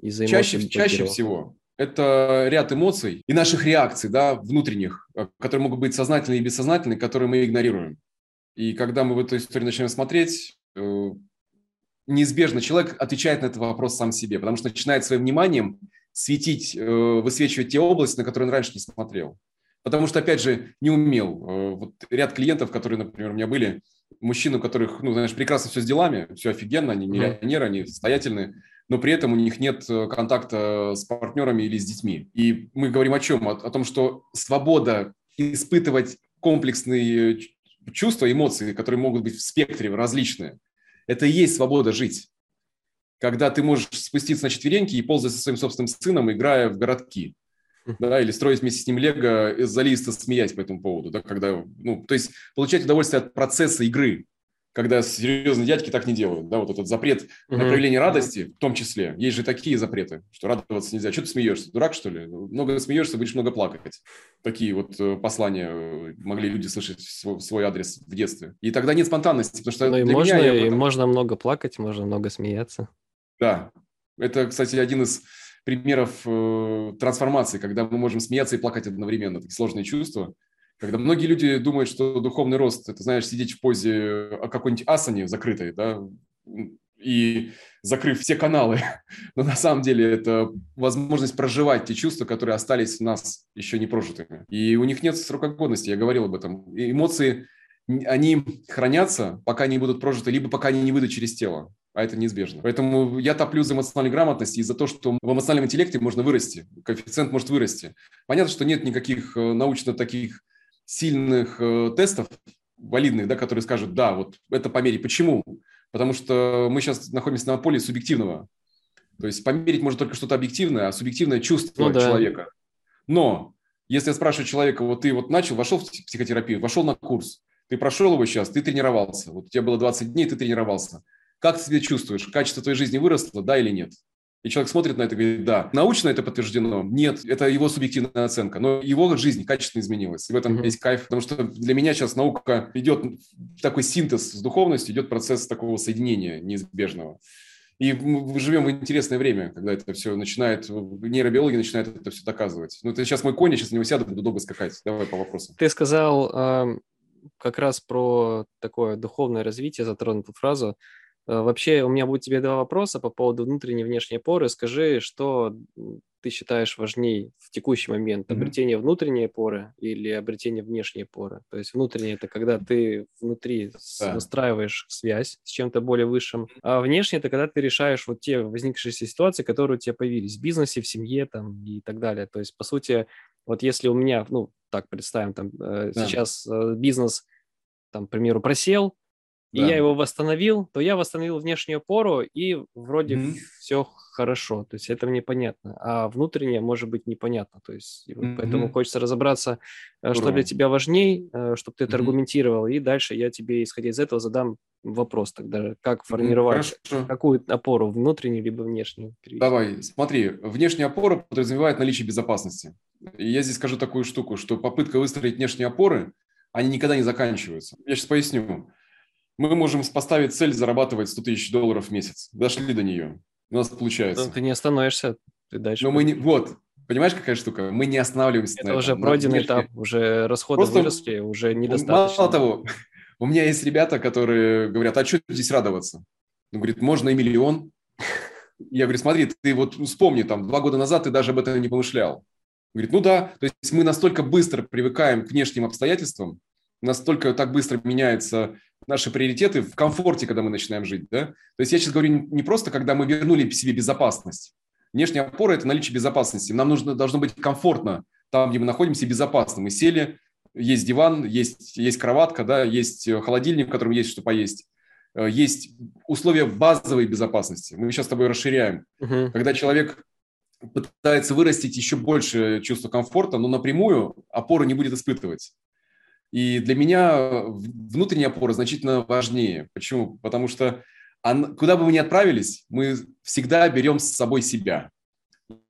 эмоций... Чаще, чаще всего это ряд эмоций и наших реакций, да, внутренних, э, которые могут быть сознательные и бессознательные, которые мы игнорируем. И когда мы в эту историю начинаем смотреть, э, неизбежно человек отвечает на этот вопрос сам себе, потому что начинает своим вниманием светить, высвечивать те области, на которые он раньше не смотрел. Потому что, опять же, не умел. Э, вот ряд клиентов, которые, например, у меня были, мужчин, у которых, ну, знаешь, прекрасно все с делами, все офигенно, они миллионеры, они состоятельные, но при этом у них нет э, контакта с партнерами или с детьми. И мы говорим о чем? О, о том, что свобода испытывать комплексные чувства, эмоции, которые могут быть в спектре различные, это и есть свобода жить. Когда ты можешь спуститься на четвереньки и ползать со своим собственным сыном, играя в городки [LAUGHS] да, или строить вместе с ним лего из-за листа, смеясь по этому поводу, да, когда, ну, то есть получать удовольствие от процесса игры, когда серьезные дядьки так не делают, да, вот этот запрет mm-hmm. на проявление радости в том числе, есть же такие запреты, что радоваться нельзя. Что ты смеешься? Дурак, что ли? Много смеешься, будешь много плакать. Такие вот э, послания э, могли люди слышать в свой адрес в детстве. И тогда нет спонтанности, потому что ну, и можно, меня... И можно много плакать, можно много смеяться. Да. Это, кстати, один из примеров э, трансформации, когда мы можем смеяться и плакать одновременно. Такие сложные чувства. Когда многие люди думают, что духовный рост – это, знаешь, сидеть в позе э, какой-нибудь асане закрытой, да, и закрыв все каналы. [LAUGHS] Но на самом деле это возможность проживать те чувства, которые остались у нас еще не прожитыми. И у них нет срока годности, я говорил об этом. И эмоции, они хранятся, пока не будут прожиты, либо пока они не выйдут через тело а это неизбежно. Поэтому я топлю за эмоциональную грамотность и за то, что в эмоциональном интеллекте можно вырасти, коэффициент может вырасти. Понятно, что нет никаких э, научно таких сильных э, тестов, валидных, да, которые скажут, да, вот это померить. Почему? Потому что мы сейчас находимся на поле субъективного. То есть померить может только что-то объективное, а субъективное чувство ну, да. человека. Но если я спрашиваю человека, вот ты вот начал, вошел в психотерапию, вошел на курс, ты прошел его сейчас, ты тренировался, вот у тебя было 20 дней, ты тренировался. Как ты себя чувствуешь? Качество твоей жизни выросло, да или нет? И человек смотрит на это и говорит, да. Научно это подтверждено? Нет, это его субъективная оценка. Но его жизнь качественно изменилась. И в этом mm-hmm. есть кайф. Потому что для меня сейчас наука идет такой синтез с духовностью, идет процесс такого соединения неизбежного. И мы живем в интересное время, когда это все начинает, нейробиологи начинают это все доказывать. Ну, это сейчас мой конь, я сейчас на него сяду, буду долго скакать. Давай по вопросу. Ты сказал э, как раз про такое духовное развитие, затронул эту фразу. Э, вообще, у меня будет тебе два вопроса по поводу внутренней и внешней опоры. Скажи, что ты считаешь важней в текущий момент? Mm-hmm. Обретение внутренней опоры или обретение внешней опоры? То есть внутренняя – это когда ты внутри да. настраиваешь связь с чем-то более высшим, а внешне – это когда ты решаешь вот те возникшие ситуации, которые у тебя появились в бизнесе, в семье там, и так далее. То есть, по сути, вот если у меня, ну, так представим, там, э, да. сейчас э, бизнес, там, к примеру, просел, и да. я его восстановил, то я восстановил внешнюю опору, и вроде mm-hmm. все хорошо. То есть это мне понятно. А внутреннее может быть непонятно. То есть mm-hmm. поэтому хочется разобраться, Здорово. что для тебя важней, э, чтобы ты это mm-hmm. аргументировал, и дальше я тебе, исходя из этого, задам вопрос тогда, как формировать Хорошо. какую опору, внутреннюю либо внешнюю. Давай, смотри, внешняя опора подразумевает наличие безопасности. И я здесь скажу такую штуку, что попытка выстроить внешние опоры, они никогда не заканчиваются. Я сейчас поясню мы можем поставить цель зарабатывать 100 тысяч долларов в месяц. Дошли до нее. У нас получается. Но ты не остановишься, ты дальше. Но мы не... Вот, Понимаешь, какая штука? Мы не останавливаемся Это уже пройденный внешне... этап, уже расходы Просто выросли, уже недостаточно. Мало того, [LAUGHS] у меня есть ребята, которые говорят, а что здесь радоваться? Он говорит, можно и миллион. Я говорю, смотри, ты вот вспомни, там, два года назад ты даже об этом не помышлял. Говорит, ну да, то есть мы настолько быстро привыкаем к внешним обстоятельствам, настолько так быстро меняются наши приоритеты в комфорте, когда мы начинаем жить. Да? То есть я сейчас говорю не просто, когда мы вернули себе безопасность. Внешняя опора – это наличие безопасности. Нам нужно, должно быть комфортно там, где мы находимся, безопасно. Мы сели, есть диван, есть, есть кроватка, да, есть холодильник, в котором есть что поесть. Э, есть условия базовой безопасности. Мы сейчас с тобой расширяем. Угу. Когда человек пытается вырастить еще больше чувство комфорта, но напрямую опору не будет испытывать. И для меня внутренняя опора значительно важнее. Почему? Потому что куда бы мы ни отправились, мы всегда берем с собой себя.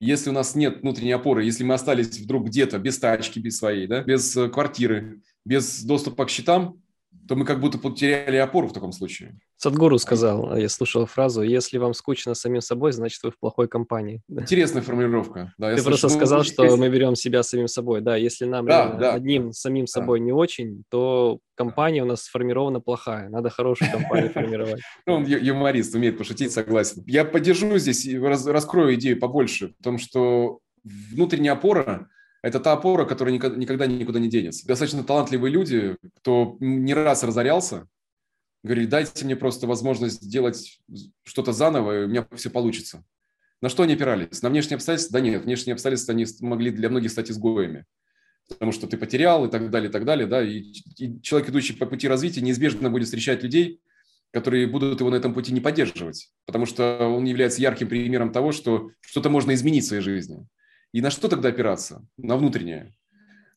Если у нас нет внутренней опоры, если мы остались вдруг где-то без тачки, без своей, да, без э, квартиры, без доступа к счетам, то мы как будто потеряли опору в таком случае. Садгуру сказал, я слушал фразу, если вам скучно самим собой, значит, вы в плохой компании. [LAUGHS] Интересная формулировка. Да, Ты просто сказал, ну, что мы берем себя самим собой. Да, если нам да, да. одним самим собой да. не очень, то компания у нас сформирована плохая. Надо хорошую компанию [LAUGHS] формировать. Ну, он юморист, умеет пошутить, согласен. Я поддержу здесь и раскрою идею побольше, в том, что внутренняя опора – это та опора, которая никогда никуда не денется. Достаточно талантливые люди, кто не раз разорялся, говорили, дайте мне просто возможность сделать что-то заново, и у меня все получится. На что они опирались? На внешние обстоятельства? Да нет, внешние обстоятельства они могли для многих стать изгоями. Потому что ты потерял и так далее, и так далее. Да? И, и человек, идущий по пути развития, неизбежно будет встречать людей, которые будут его на этом пути не поддерживать. Потому что он является ярким примером того, что что-то можно изменить в своей жизни. И на что тогда опираться? На внутреннее.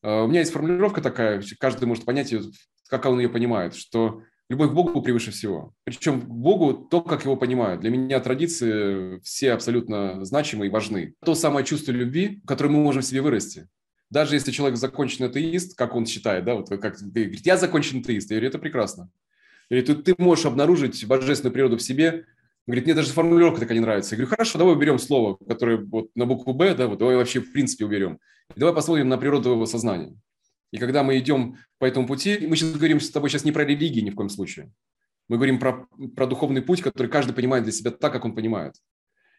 А, у меня есть формулировка такая, каждый может понять ее, как он ее понимает, что любовь к Богу превыше всего. Причем к Богу то, как его понимают. Для меня традиции все абсолютно значимы и важны. То самое чувство любви, которое мы можем себе вырасти. Даже если человек законченный атеист, как он считает, да, вот как ты говоришь, я законченный атеист, я говорю, это прекрасно. Говорю, ты, ты можешь обнаружить божественную природу в себе, говорит, мне даже формулировка такая не нравится. Я говорю, хорошо, давай уберем слово, которое вот на букву «Б», да, вот давай вообще в принципе уберем. Давай посмотрим на природу его сознания. И когда мы идем по этому пути, мы сейчас говорим с тобой сейчас не про религии ни в коем случае. Мы говорим про, про духовный путь, который каждый понимает для себя так, как он понимает.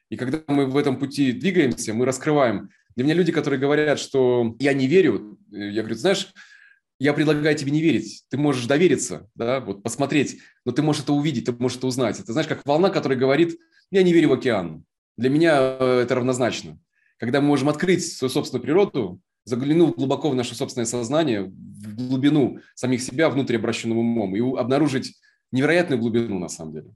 И когда мы в этом пути двигаемся, мы раскрываем. Для меня люди, которые говорят, что я не верю, я говорю, знаешь, я предлагаю тебе не верить. Ты можешь довериться, да, вот посмотреть, но ты можешь это увидеть, ты можешь это узнать. Это знаешь, как волна, которая говорит, я не верю в океан. Для меня э, это равнозначно. Когда мы можем открыть свою собственную природу, заглянув глубоко в наше собственное сознание, в глубину самих себя, внутрь обращенным умом, и обнаружить невероятную глубину, на самом деле,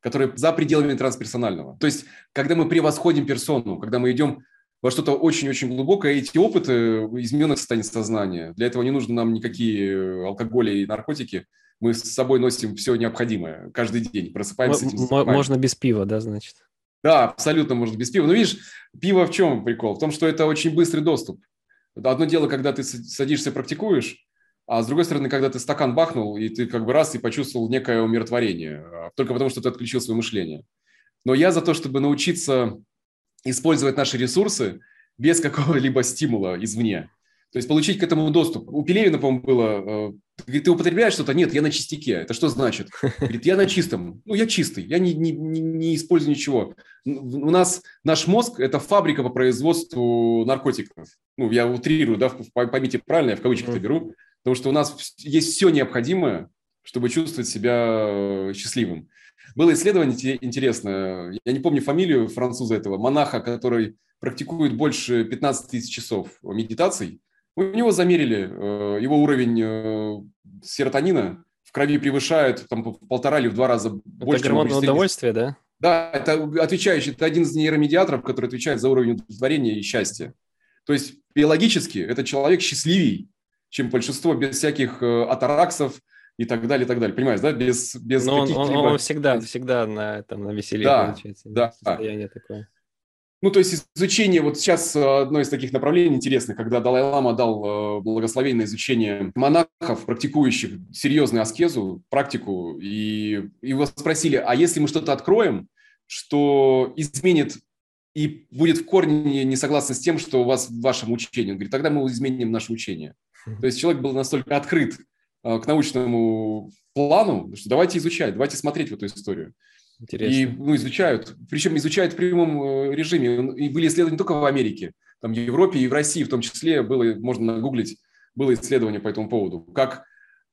которая за пределами трансперсонального. То есть, когда мы превосходим персону, когда мы идем во что-то очень-очень глубокое. Эти опыты измененных состояний сознания. Для этого не нужно нам никакие э, алкоголи и наркотики. Мы с собой носим все необходимое каждый день. Просыпаемся. Этим, можно без пива, да, значит? Да, абсолютно можно без пива. Но видишь, пиво в чем прикол? В том, что это очень быстрый доступ. Одно дело, когда ты садишься, практикуешь, а с другой стороны, когда ты стакан бахнул, и ты как бы раз и почувствовал некое умиротворение, а, только потому что ты отключил свое мышление. Но я за то, чтобы научиться использовать наши ресурсы без [LAUGHS] какого-либо стимула извне. То есть получить к этому доступ. У Пелевина, по-моему, было, говорит, э, ты употребляешь что-то? Нет, я на чистяке. Это что значит? [LAUGHS] Говорит, я на чистом. Ну, я чистый, я не, не, не, использую ничего. У нас наш мозг – это фабрика по производству наркотиков. Ну, я утрирую, да, поймите правильно, я в кавычки это беру. Потому что у нас есть все необходимое, чтобы чувствовать себя э, счастливым. Было исследование интересное, я не помню фамилию француза этого, монаха, который практикует больше 15 тысяч часов медитаций. У него замерили э, его уровень э, серотонина в крови превышает там, в полтора или в два раза больше. Это гормон удовольствия, да? Да, это отвечающий, это один из нейромедиаторов, который отвечает за уровень удовлетворения и счастья. То есть биологически этот человек счастливее, чем большинство без всяких э, атараксов, и так далее, и так далее. Понимаешь, да? Без, без Но он, он, он всегда, всегда на, там, на веселе да, получается. Да, состояние такое. Ну, то есть изучение, вот сейчас э, одно из таких направлений интересных, когда Далай-Лама дал э, благословение на изучение монахов, практикующих серьезную аскезу, практику, и его спросили, а если мы что-то откроем, что изменит и будет в корне не согласен с тем, что у вас в вашем учении. Он говорит, тогда мы изменим наше учение. То есть человек был настолько открыт к научному плану, что давайте изучать, давайте смотреть в эту историю. Интересно. И ну, изучают, причем изучают в прямом э, режиме. И были исследования не только в Америке, там в Европе и в России в том числе, было, можно нагуглить, было исследование по этому поводу. Как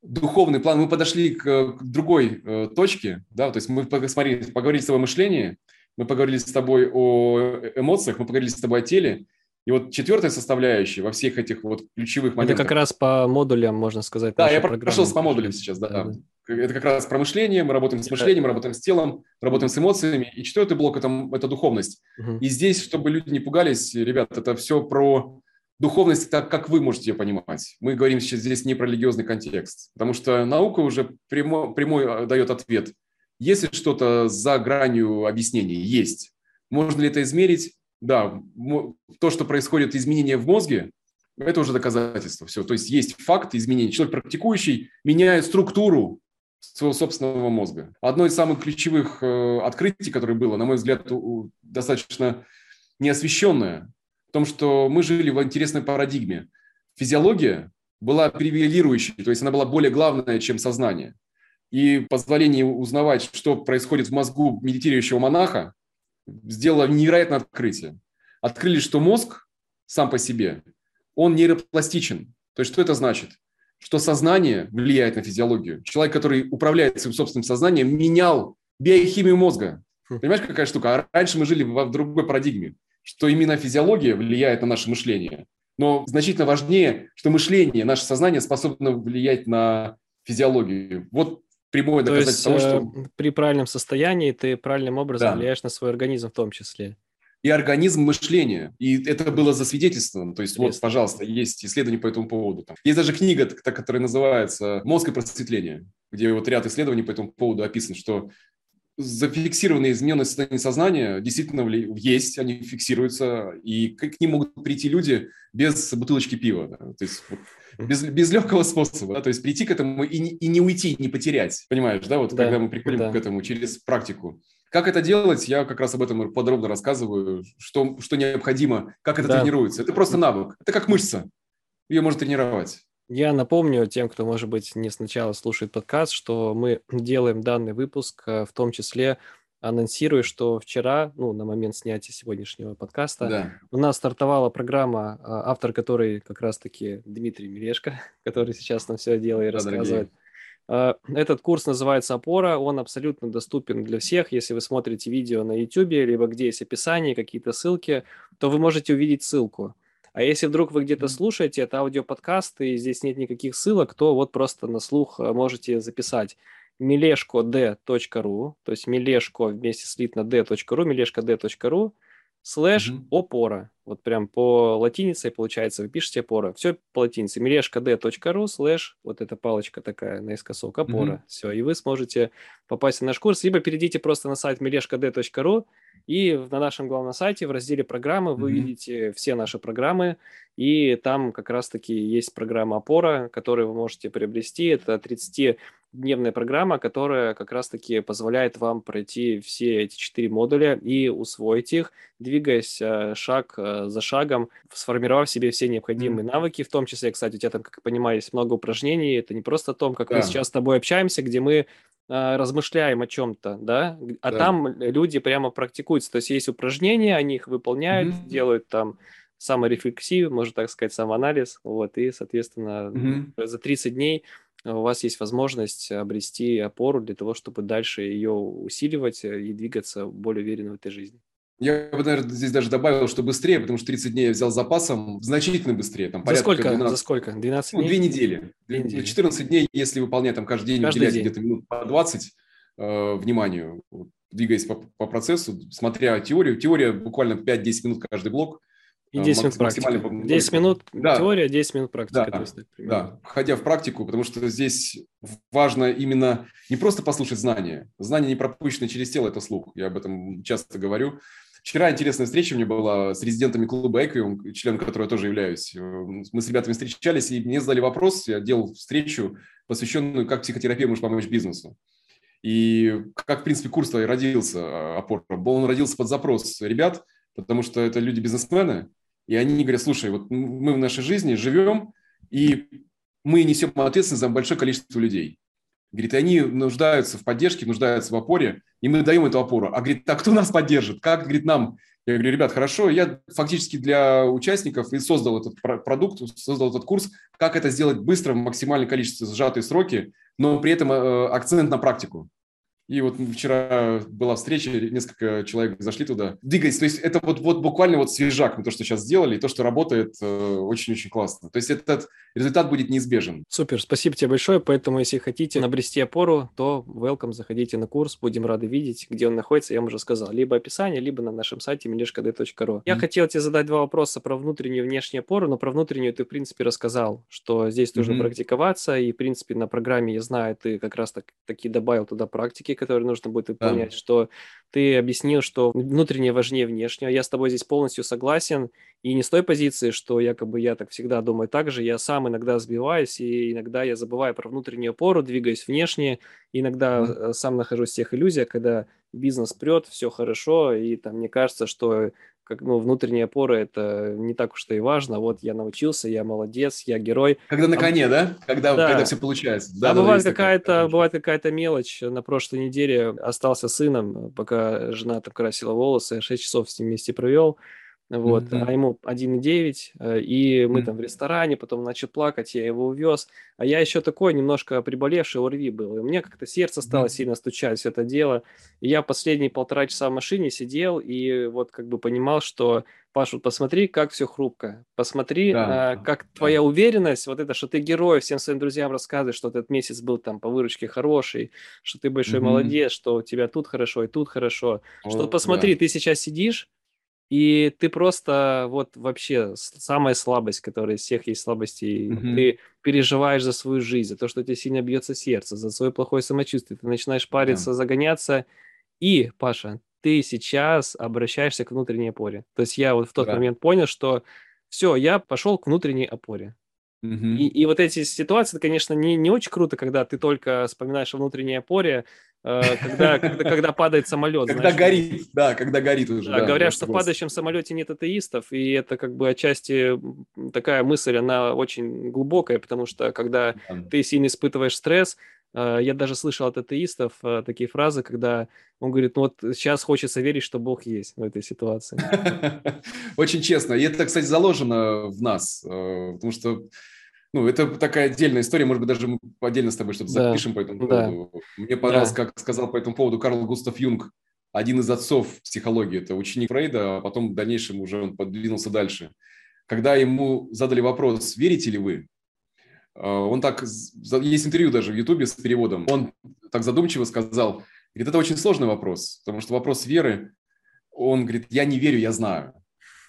духовный план, мы подошли к, к другой э, точке, да, то есть мы посмотрели, поговорили с тобой о мышлении, мы поговорили с тобой о эмоциях, мы поговорили с тобой о теле, и вот четвертая составляющая во всех этих вот ключевых моментах. Это как раз по модулям, можно сказать. Да, я программы. прошелся по модулям сейчас, да. да. Это как раз про мышление, мы работаем с мышлением, мы работаем с телом, работаем с эмоциями. И четвертый блок это, – это духовность. Угу. И здесь, чтобы люди не пугались, ребят, это все про духовность так, как вы можете ее понимать. Мы говорим сейчас здесь не про религиозный контекст, потому что наука уже прямо, прямой э, дает ответ. Если что-то за гранью объяснений есть, можно ли это измерить? Да, то, что происходит изменения в мозге, это уже доказательство. Все. То есть есть факт изменений. Человек практикующий меняет структуру своего собственного мозга. Одно из самых ключевых э, открытий, которое было, на мой взгляд, достаточно неосвещенное, в том, что мы жили в интересной парадигме. Физиология была превалирующей, то есть она была более главная, чем сознание. И позволение узнавать, что происходит в мозгу медитирующего монаха, сделало невероятное открытие. Открыли, что мозг сам по себе, он нейропластичен. То есть что это значит? Что сознание влияет на физиологию. Человек, который управляет своим собственным сознанием, менял биохимию мозга. Хм. Понимаешь, какая штука? А раньше мы жили в другой парадигме что именно физиология влияет на наше мышление. Но значительно важнее, что мышление, наше сознание способно влиять на физиологию. Вот прямое доказательство То есть, того, что... Э, при правильном состоянии ты правильным образом да. влияешь на свой организм в том числе. И организм мышления. И это было засвидетельствовано. То есть, Интересно. вот, пожалуйста, есть исследования по этому поводу. Есть даже книга, которая называется «Мозг и просветление», где вот ряд исследований по этому поводу описан, что зафиксированные измененные состояния сознания действительно есть, они фиксируются, и к ним могут прийти люди без бутылочки пива. Да? То есть вот, без, без легкого способа. Да? То есть прийти к этому и не, и не уйти, не потерять. Понимаешь, да? Вот да. когда мы приходим да. к этому через практику. Как это делать, я как раз об этом подробно рассказываю, что, что необходимо, как это да. тренируется. Это просто навык. Это как мышца. Ее можно тренировать. Я напомню тем, кто, может быть, не сначала слушает подкаст, что мы делаем данный выпуск, э, в том числе анонсирую, что вчера, ну, на момент снятия сегодняшнего подкаста, да. у нас стартовала программа, а, автор которой как раз-таки Дмитрий Мирешко, [LAUGHS] который сейчас нам все дело и да, рассказывает. Дорогие. Этот курс называется «Опора», он абсолютно доступен для всех. Если вы смотрите видео на YouTube, либо где есть описание, какие-то ссылки, то вы можете увидеть ссылку. А если вдруг вы где-то слушаете, это аудиоподкаст, и здесь нет никаких ссылок, то вот просто на слух э, можете записать mileshko.d.ru, то есть mileshko вместе слитно d.ru, mileshkd.ru, слэш опора. Вот прям по латинице получается, вы пишете опора. Все по латинице. mileshkd.ru слэш, вот эта палочка такая наискосок, опора. Mm-hmm. Все, и вы сможете попасть на наш курс, либо перейдите просто на сайт mileshkd.ru и на нашем главном сайте в разделе программы вы mm-hmm. видите все наши программы, и там как раз-таки есть программа опора, которую вы можете приобрести. Это 30-дневная программа, которая как раз-таки позволяет вам пройти все эти четыре модуля и усвоить их, двигаясь э, шаг э, за шагом, сформировав себе все необходимые mm-hmm. навыки. В том числе, кстати, у тебя там, как я понимаю, есть много упражнений. Это не просто о том, как да. мы сейчас с тобой общаемся, где мы а, размышляем о чем-то, да, а да. там люди прямо практикуются, то есть есть упражнения, они их выполняют, mm-hmm. делают там саморефлексию, можно так сказать, самоанализ, вот, и, соответственно, mm-hmm. за 30 дней у вас есть возможность обрести опору для того, чтобы дальше ее усиливать и двигаться более уверенно в этой жизни. Я бы, наверное, здесь даже добавил, что быстрее, потому что 30 дней я взял запасом значительно быстрее. Там, за, сколько? 12, за сколько? 12 ну, дней? Ну, две недели. Две недели. 14 дней, если выполнять там каждый день, каждый уделять где-то минут по 20 э, вниманию, двигаясь по, по процессу, смотря теорию. Теория буквально 5-10 минут каждый блок. И 10 э, минут практики. 10 минут да. теория, 10 минут практика. Да, есть, да, входя в практику, потому что здесь важно именно не просто послушать знания. Знания, не пропущенные через тело, это слух. Я об этом часто говорю. Вчера интересная встреча у меня была с резидентами клуба Эквиум, членом которого я тоже являюсь. Мы с ребятами встречались, и мне задали вопрос, я делал встречу, посвященную, как психотерапия может помочь бизнесу. И как, в принципе, курс родился, а, опора. Он родился под запрос ребят, потому что это люди-бизнесмены, и они говорят, слушай, вот мы в нашей жизни живем, и мы несем ответственность за большое количество людей. Говорит, они нуждаются в поддержке, нуждаются в опоре, и мы даем эту опору. А говорит, а кто нас поддержит? Как, говорит, нам? Я говорю, ребят, хорошо, я фактически для участников и создал этот продукт, создал этот курс, как это сделать быстро, в максимальное количество сжатые сроки, но при этом э, акцент на практику. И вот вчера была встреча, несколько человек зашли туда. Двигаясь, то есть это вот, вот буквально вот свежак, то, что сейчас сделали, и то, что работает э, очень-очень классно. То есть этот результат будет неизбежен. Супер, спасибо тебе большое. Поэтому, если хотите набрести опору, то welcome, заходите на курс, будем рады видеть, где он находится, я вам уже сказал. Либо описание, либо на нашем сайте. Mm-hmm. Я хотел тебе задать два вопроса про внутреннюю и внешнюю опору, но про внутреннюю ты, в принципе, рассказал, что здесь нужно mm-hmm. практиковаться, и, в принципе, на программе, я знаю, ты как раз так, таки добавил туда практики, которые нужно будет выполнять, да. что ты объяснил, что внутреннее важнее внешнего. Я с тобой здесь полностью согласен. И не с той позиции, что якобы я так всегда думаю так же. Я сам иногда сбиваюсь, и иногда я забываю про внутреннюю опору, двигаюсь внешне. Иногда mm-hmm. сам нахожусь в тех иллюзиях, когда бизнес прет, все хорошо, и там мне кажется, что как, ну, внутренняя опора это не так уж и важно. Вот я научился, я молодец, я герой. Когда на коне, а, да? Когда, да. когда все получается. Да, а бывает какая-то, бывает какая-то мелочь. На прошлой неделе остался сыном, пока жена там красила волосы, 6 часов с ним вместе провел. Вот, mm-hmm. а ему 1,9, э, и мы mm-hmm. там в ресторане, потом начал плакать, я его увез, а я еще такой немножко приболевший ОРВИ был, и меня как-то сердце стало mm-hmm. сильно стучать, все это дело, и я последние полтора часа в машине сидел и вот как бы понимал, что, Паш, вот посмотри, как все хрупко, посмотри, да, а, как да. твоя уверенность, вот это, что ты герой, всем своим друзьям рассказываешь, что этот месяц был там по выручке хороший, что ты большой mm-hmm. молодец, что у тебя тут хорошо и тут хорошо, О, что посмотри, да. ты сейчас сидишь, и ты просто вот вообще самая слабость, которая из всех есть слабостей, mm-hmm. ты переживаешь за свою жизнь, за то, что тебе сильно бьется сердце, за свое плохое самочувствие, ты начинаешь париться, yeah. загоняться, и, Паша, ты сейчас обращаешься к внутренней опоре. То есть я вот в тот да. момент понял, что все, я пошел к внутренней опоре. Mm-hmm. И, и вот эти ситуации, конечно, не, не очень круто, когда ты только вспоминаешь о внутренней опоре, когда, когда, когда падает самолет. Когда знаешь, горит, да, когда горит уже. Да, да, говорят, что в падающем самолете нет атеистов, и это как бы отчасти такая мысль, она очень глубокая, потому что когда да. ты сильно испытываешь стресс, э, я даже слышал от атеистов э, такие фразы, когда он говорит, ну вот сейчас хочется верить, что Бог есть в этой ситуации. [LAUGHS] Очень честно. И это, кстати, заложено в нас, потому что ну, это такая отдельная история, может быть, даже мы отдельно с тобой что-то да. запишем по этому поводу. Да. Мне понравилось, да. как сказал по этому поводу Карл Густав Юнг, один из отцов психологии, это ученик Фрейда, а потом в дальнейшем уже он подвинулся дальше. Когда ему задали вопрос, верите ли вы, а, он так, есть интервью даже в Ютубе с переводом, он так задумчиво сказал, говорит, это очень сложный вопрос, потому что вопрос веры, он говорит, я не верю, я знаю.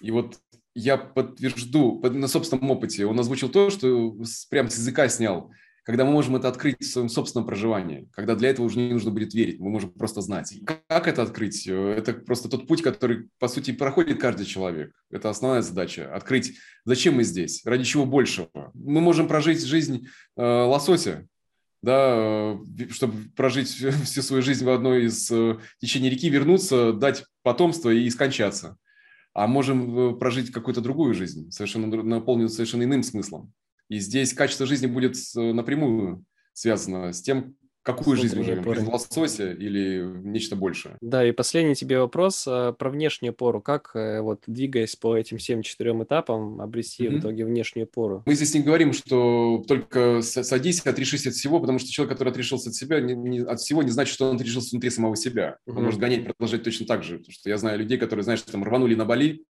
И вот я подтвержду на собственном опыте. Он озвучил то, что прям с языка снял. Когда мы можем это открыть в своем собственном проживании, когда для этого уже не нужно будет верить, мы можем просто знать. Как это открыть? Это просто тот путь, который, по сути, проходит каждый человек. Это основная задача. Открыть, зачем мы здесь, ради чего большего. Мы можем прожить жизнь э, лосося, да, э, чтобы прожить всю свою жизнь в одной из э, течений реки, вернуться, дать потомство и скончаться а можем э, прожить какую-то другую жизнь, совершенно наполненную совершенно иным смыслом. И здесь качество жизни будет э, напрямую связано с тем, Какую жизнь мы живем? Жизнь лосося или нечто большее? Да, и последний тебе вопрос а, про внешнюю пору. Как, э, вот двигаясь по этим всем четырем этапам, обрести mm-hmm. в итоге внешнюю пору? Мы здесь не говорим, что только садись, отрешись от всего, потому что человек, который отрешился от себя, не, не, от всего не значит, что он отрешился внутри самого себя. Mm-hmm. Он может гонять, продолжать точно так же. Потому что я знаю людей, которые, знаешь, там рванули на Бали,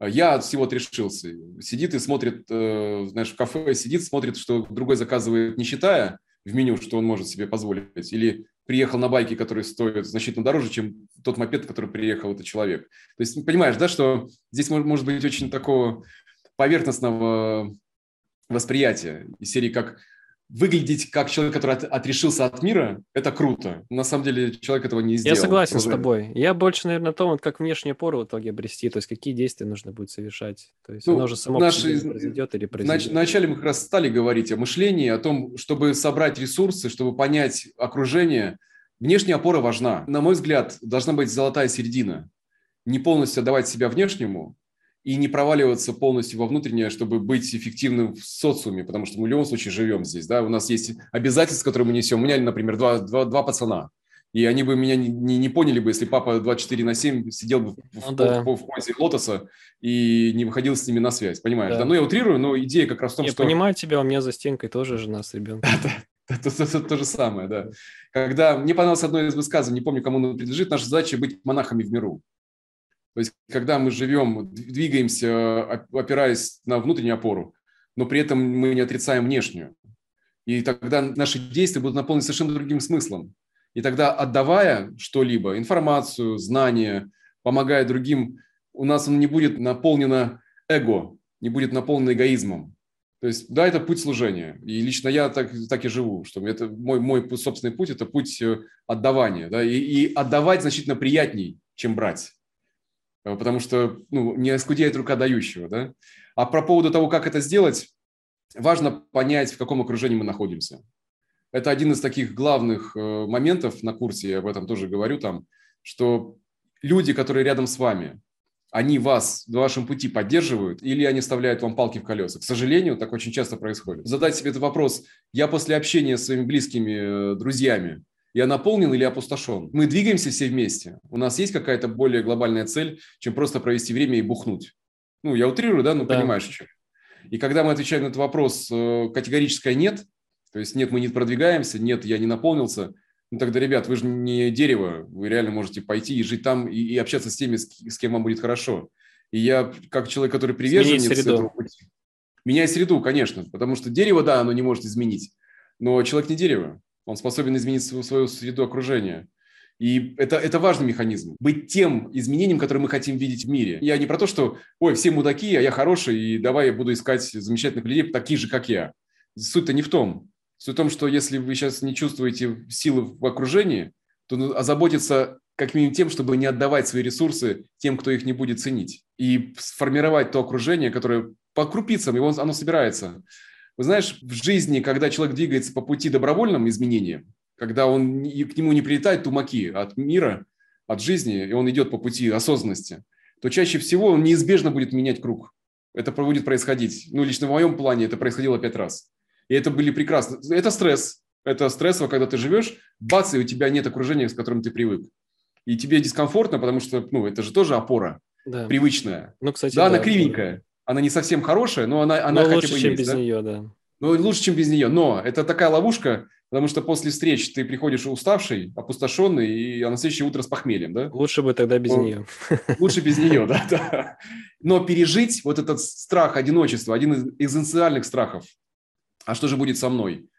а я от всего отрешился. Сидит и смотрит, э, знаешь, в кафе сидит, смотрит, что другой заказывает, не считая, в меню, что он может себе позволить. Или приехал на байке, который стоит значительно дороже, чем тот мопед, который приехал этот человек. То есть, понимаешь, да, что здесь может, может быть очень такого поверхностного восприятия из серии как выглядеть как человек, который от, отрешился от мира, это круто. На самом деле человек этого не сделал. Я согласен Уже. с тобой. Я больше, наверное, о том, вот как внешнюю пору в итоге обрести, то есть какие действия нужно будет совершать. То есть ну, оно же само наши, произойдет или произойдет. Вначале мы как раз стали говорить о мышлении, о том, чтобы собрать ресурсы, чтобы понять окружение. Внешняя опора важна. На мой взгляд, должна быть золотая середина не полностью отдавать себя внешнему и не проваливаться полностью во внутреннее, чтобы быть эффективным в социуме, потому что мы в любом случае живем здесь, да, у нас есть обязательства, которые мы несем. У меня, например, два, два, два пацана, и они бы меня не, не, не поняли бы, если папа 24 на 7 сидел бы в, ну, да. в, в, в позе лотоса и не выходил с ними на связь, понимаешь? Да. Да? Ну, я утрирую, но идея как раз в том, я что... Я понимаю тебя, у меня за стенкой тоже жена с ребенком. Это [LAUGHS] то же самое, да. Когда мне понравилось одно из высказываний, не помню, кому оно принадлежит, наша задача быть монахами в миру. То есть, когда мы живем, двигаемся, опираясь на внутреннюю опору, но при этом мы не отрицаем внешнюю. И тогда наши действия будут наполнены совершенно другим смыслом. И тогда, отдавая что-либо, информацию, знания, помогая другим, у нас оно не будет наполнено эго, не будет наполнено эгоизмом. То есть, да, это путь служения. И лично я так, так и живу, что это мой, мой собственный путь – это путь э, отдавания. Да? И, и отдавать значительно приятней, чем брать. Э, потому что ну, не оскудеет рука дающего. Да? А про поводу того, как это сделать, важно понять, в каком окружении мы находимся. Это один из таких главных э, моментов на курсе, я об этом тоже говорю там, что люди, которые рядом с вами, они вас на вашем пути поддерживают или они вставляют вам палки в колеса. К сожалению, так очень часто происходит. Задать себе этот вопрос, я после общения с своими близкими э, друзьями, я наполнен или опустошен? Мы двигаемся все вместе. У нас есть какая-то более глобальная цель, чем просто провести время и бухнуть. Ну, я утрирую, да, ну, да. понимаешь, что. И когда мы отвечаем на этот вопрос э, категорическое «нет», то есть «нет, мы не продвигаемся», «нет, я не наполнился», ну тогда, ребят, вы же не дерево, вы реально можете пойти и жить там и, и общаться с теми, с, с кем вам будет хорошо. И я, как человек, который приверженец этого пути, меняй среду, конечно, потому что дерево, да, оно не может изменить, но человек не дерево, он способен изменить свою, свою среду окружения. И это, это важный механизм. Быть тем изменением, которое мы хотим видеть в мире. Я не про то, что, ой, все мудаки, а я хороший, и давай я буду искать замечательных людей, таких же, как я. Суть-то не в том. Суть в том, что если вы сейчас не чувствуете силы в окружении, то озаботиться как минимум тем, чтобы не отдавать свои ресурсы тем, кто их не будет ценить. И сформировать то окружение, которое по крупицам, его, оно собирается. Вы знаешь, в жизни, когда человек двигается по пути добровольным изменениям, когда он, к нему не прилетают тумаки от мира, от жизни, и он идет по пути осознанности, то чаще всего он неизбежно будет менять круг. Это будет происходить. Ну, лично в моем плане это происходило пять раз. И это были прекрасно. Это стресс. Это стрессово, когда ты живешь, бац, и у тебя нет окружения, с которым ты привык. И тебе дискомфортно, потому что, ну, это же тоже опора да. привычная. Ну, кстати, да, да, она кривенькая. Она не совсем хорошая, но она, она но хотя лучше, бы чем есть, без да? нее, да. Ну, лучше, чем без нее. Но это такая ловушка, потому что после встреч ты приходишь уставший, опустошенный, и а на следующее утро с похмельем, да? Лучше бы тогда без ну, нее. [LAUGHS] Лучше без нее, да, да. Но пережить вот этот страх одиночества, один из экзистенциальных страхов, а что же будет со мной?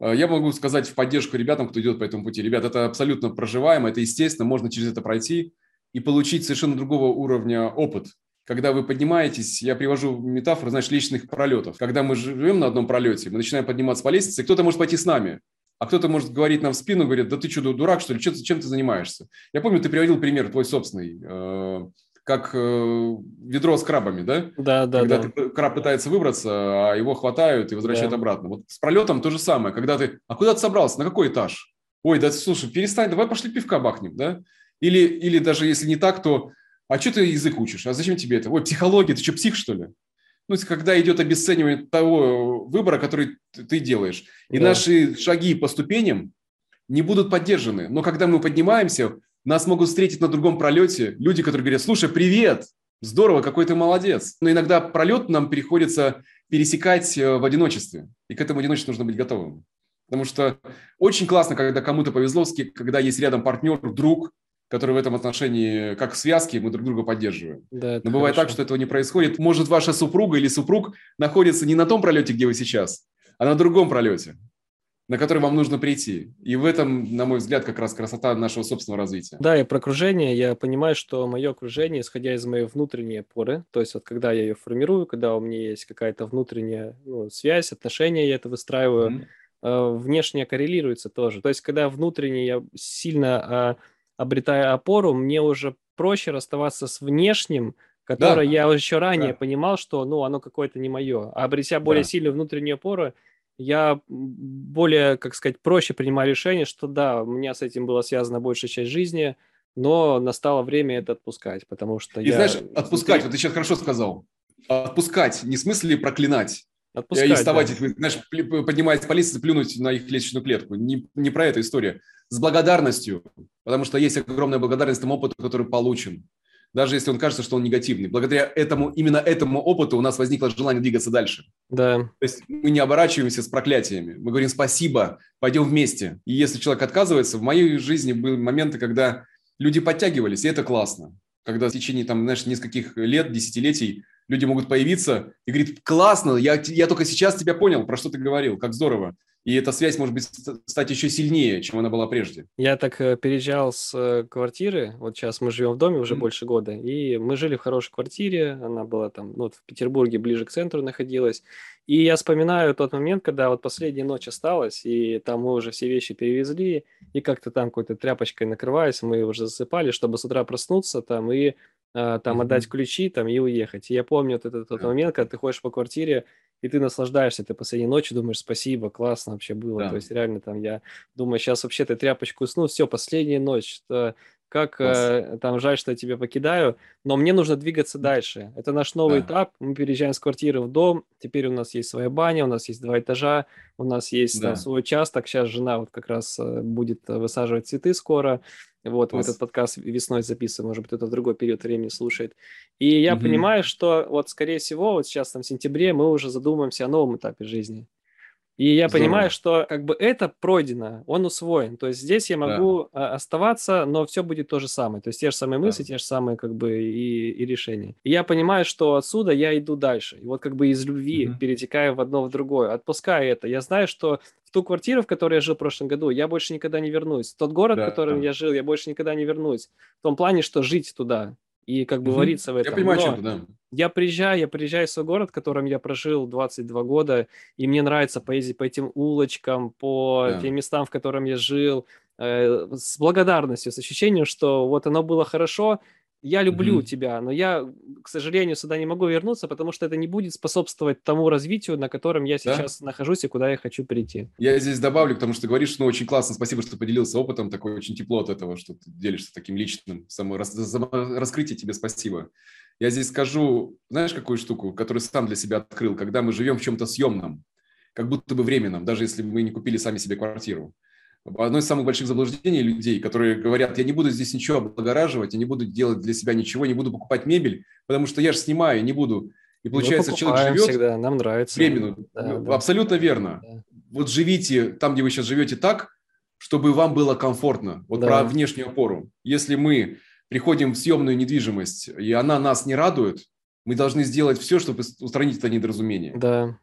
Э, я могу сказать в поддержку ребятам, кто идет по этому пути. Ребят, это абсолютно проживаемо, это естественно, можно через это пройти и получить совершенно другого уровня опыт. Когда вы поднимаетесь, я привожу метафору, знаешь, личных пролетов. Когда мы живем на одном пролете, мы начинаем подниматься по лестнице, кто-то может пойти с нами, а кто-то может говорить нам в спину, говорит, да ты что, дурак, что ли, чем, чем ты занимаешься? Я помню, ты приводил пример твой собственный э, как э, ведро с крабами, да? Да, да, Когда да. Ты, краб пытается выбраться, а его хватают и возвращают да. обратно. Вот с пролетом то же самое. Когда ты, а куда ты собрался, на какой этаж? Ой, да слушай, перестань, давай пошли пивка бахнем, да? Или, или даже если не так, то а что ты язык учишь? А зачем тебе это? Ой, психология, ты что, псих, что ли? Ну, когда идет обесценивание того выбора, который ты делаешь. И да. наши шаги по ступеням не будут поддержаны. Но когда мы поднимаемся, нас могут встретить на другом пролете люди, которые говорят, слушай, привет, здорово, какой ты молодец. Но иногда пролет нам приходится пересекать э, в одиночестве. И к этому одиночеству нужно быть готовым. Потому что очень классно, когда кому-то повезло, когда есть рядом партнер, друг, который в этом отношении, как в связке, мы друг друга поддерживаем. Да, Но бывает хорошо. так, что этого не происходит. Может, ваша супруга или супруг находится не на том пролете, где вы сейчас, а на другом пролете на который вам нужно прийти. И в этом, на мой взгляд, как раз красота нашего собственного развития. Да, и про окружение. Я понимаю, что мое окружение, исходя из моей внутренней опоры, то есть вот когда я ее формирую, когда у меня есть какая-то внутренняя ну, связь, отношения, я это выстраиваю, mm-hmm. э, внешне коррелируется тоже. То есть когда внутренне я сильно обретаю опору, мне уже проще расставаться с внешним, которое да. я еще ранее да. понимал, что ну, оно какое-то не мое. А обретя более да. сильную внутреннюю опору, я более, как сказать, проще принимаю решение, что да, у меня с этим была связана большая часть жизни, но настало время это отпускать, потому что И я... знаешь, отпускать, вот ты сейчас хорошо сказал, отпускать, не в смысле проклинать, Отпускать, и вставать, да. знаешь, поднимаясь по лестнице, плюнуть на их лестничную клетку. Не, не про эту историю. С благодарностью, потому что есть огромная благодарность тому опыту, который получен. Даже если он кажется, что он негативный. Благодаря этому, именно этому опыту у нас возникло желание двигаться дальше. Да, То есть мы не оборачиваемся с проклятиями. Мы говорим спасибо, пойдем вместе. И если человек отказывается, в моей жизни были моменты, когда люди подтягивались, и это классно. Когда в течение там, знаешь, нескольких лет, десятилетий люди могут появиться и говорить, классно, я, я только сейчас тебя понял, про что ты говорил, как здорово. И эта связь может быть ст- стать еще сильнее, чем она была прежде. я так э, переезжал с э, квартиры, вот сейчас мы живем в доме уже Мгм. больше года, и мы жили в хорошей квартире, она была там, ну, вот в Петербурге, ближе к центру находилась, и я вспоминаю тот момент, когда вот последняя ночь осталась, и там мы уже все вещи перевезли, и как-то там какой-то тряпочкой накрываясь, мы уже засыпали, чтобы с утра проснуться там и а, там Мгм. отдать ключи там и уехать. И я помню вот этот тот момент, когда ты ходишь по квартире, и ты наслаждаешься этой последней ночью, думаешь, спасибо, классно вообще было. Да. То есть реально там я думаю, сейчас вообще ты тряпочку усну, все, последняя ночь. что- Как э, там жаль, что я тебя покидаю, но мне нужно двигаться дальше. Это наш новый Да. этап. Мы переезжаем с квартиры в дом. Теперь у нас есть своя баня, у нас есть два этажа, у нас есть там Да. свой участок. Сейчас жена вот как раз э, будет э, высаживать цветы скоро. Вот, мы Класс. этот подкаст весной записываем, может быть, кто-то в другой период времени слушает. И я Мгм. понимаю, что вот, скорее всего, вот сейчас там в сентябре мы уже задумаемся о новом этапе жизни. И я Здорово. понимаю, что как бы это пройдено, он усвоен. То есть здесь я Да. могу а, оставаться, но все будет то же самое. То есть те же самые Да. мысли, те же самые как бы и, и решения. И я понимаю, что отсюда я иду дальше. И вот как бы из любви Мгм. перетекаю в одно в другое. Отпускаю это. Я знаю, что в ту квартиру, в которой я жил в прошлом году, я больше никогда не вернусь. В тот город, Да. в котором я жил, я больше никогда не вернусь. В том плане, что жить туда и как бы вариться в этом. Я понимаю, Но- чем да. я приезжаю, я приезжаю в свой город, в котором я прожил 22 года, и мне нравится поездить по этим улочкам, по Да. тем местам, в котором я жил, э, с благодарностью, с ощущением, что вот оно было хорошо, я люблю Мгм. тебя, но я, к сожалению, сюда не могу вернуться, потому что это не будет способствовать тому развитию, на котором я Да. сейчас нахожусь и куда я хочу прийти. Я здесь добавлю, потому что говоришь, ну, очень классно, спасибо, что поделился опытом, такое очень тепло от этого, что ты делишься таким личным, само, рас- само- раскрытие тебе спасибо. Я здесь скажу, знаешь, какую штуку, которую сам для себя открыл, когда мы живем в чем-то съемном, как будто бы временном, даже если мы не купили сами себе квартиру. Одно из самых больших заблуждений людей, которые говорят, я не буду здесь ничего облагораживать, я не буду делать для себя ничего, не буду покупать мебель, потому что я же снимаю, не буду. И получается, человек живет всегда, нам нравится. временно. Да, Ну, да. Абсолютно верно. Да. Вот живите там, где вы сейчас живете, так, чтобы вам было комфортно. Вот Да. про внешнюю опору. Если мы приходим в съемную недвижимость, и она нас не радует, мы должны сделать все, чтобы устранить это недоразумение. Да,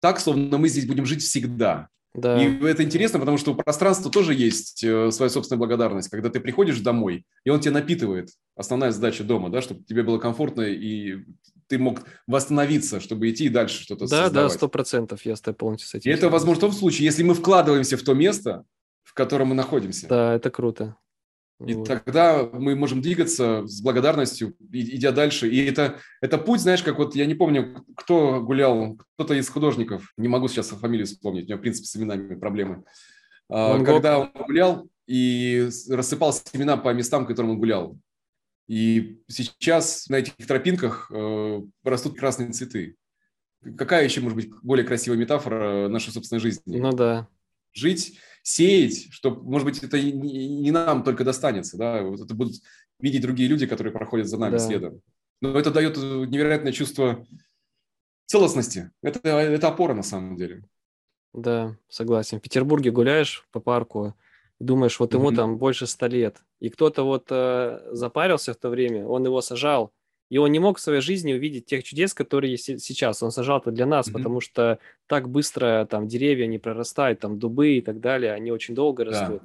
Так, словно мы здесь будем жить всегда. Да. И это интересно, потому что у пространства тоже есть э, своя собственная благодарность. Когда ты приходишь домой, и он тебя напитывает. Основная задача дома, да, чтобы тебе было комфортно, и ты мог восстановиться, чтобы идти и дальше что-то Да, да, создавать. сто процентов я с тобой полностью с этим И это возможно в том случае, если мы вкладываемся в то место, в котором мы находимся. Да, это круто. И Вот. тогда мы можем двигаться с благодарностью, идя дальше. И это, это путь, знаешь, как вот, я не помню, кто гулял, кто-то из художников, не могу сейчас фамилию вспомнить, у меня, в принципе, с именами проблемы. А, Ван Гог. Когда он гулял и рассыпал семена по местам, которым он гулял. И сейчас на этих тропинках э, растут красные цветы. Какая еще, может быть, более красивая метафора нашей собственной жизни? Ну да, жить, сеять, что, может быть, это не нам только достанется, да, вот это будут видеть другие люди, которые проходят за нами Да. следом. Но это дает невероятное чувство целостности. Это, это опора на самом деле. да, согласен. В Петербурге гуляешь по парку, думаешь, вот ему Мгм. там больше ста лет. И кто-то вот э, запарился в то время, он его сажал, и он не мог в своей жизни увидеть тех чудес, которые есть се- сейчас. Он сажал это для нас, Мгм. потому что так быстро там деревья не прорастают, там дубы и так далее, они очень долго Да. растут.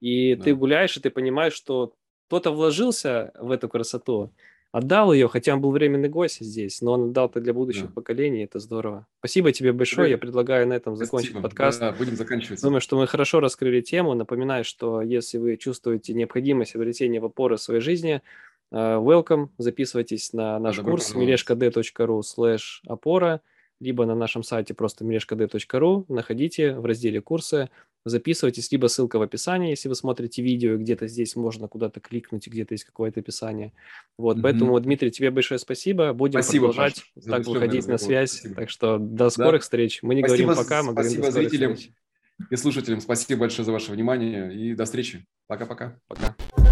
И Да. ты гуляешь, и ты понимаешь, что кто-то вложился в эту красоту, отдал ее, хотя он был временный гость здесь, но он отдал это для будущих Да. поколений, это здорово. Спасибо тебе большое, Тебе я предлагаю на этом закончить Спасибо. подкаст. Да, будем заканчивать. Думаю, что мы хорошо раскрыли тему. Напоминаю, что если вы чувствуете необходимость обретения опоры в своей жизни, welcome, записывайтесь на наш добро курс mileshkd.ru slash опора. либо на нашем сайте просто meleshkd.ru, находите в разделе «Курсы», записывайтесь, либо ссылка в описании, если вы смотрите видео, где-то здесь можно куда-то кликнуть, где-то есть какое-то описание. Вот, mm-hmm. поэтому, Дмитрий, тебе большое спасибо. Будем спасибо, продолжать Паш, так выходить на связь. Спасибо. Так что до скорых да. встреч. Мы не спасибо, говорим пока, мы говорим до зрителям встреч. и слушателям. Спасибо большое за ваше внимание и до встречи. Пока-пока. Пока. -пока. Пока.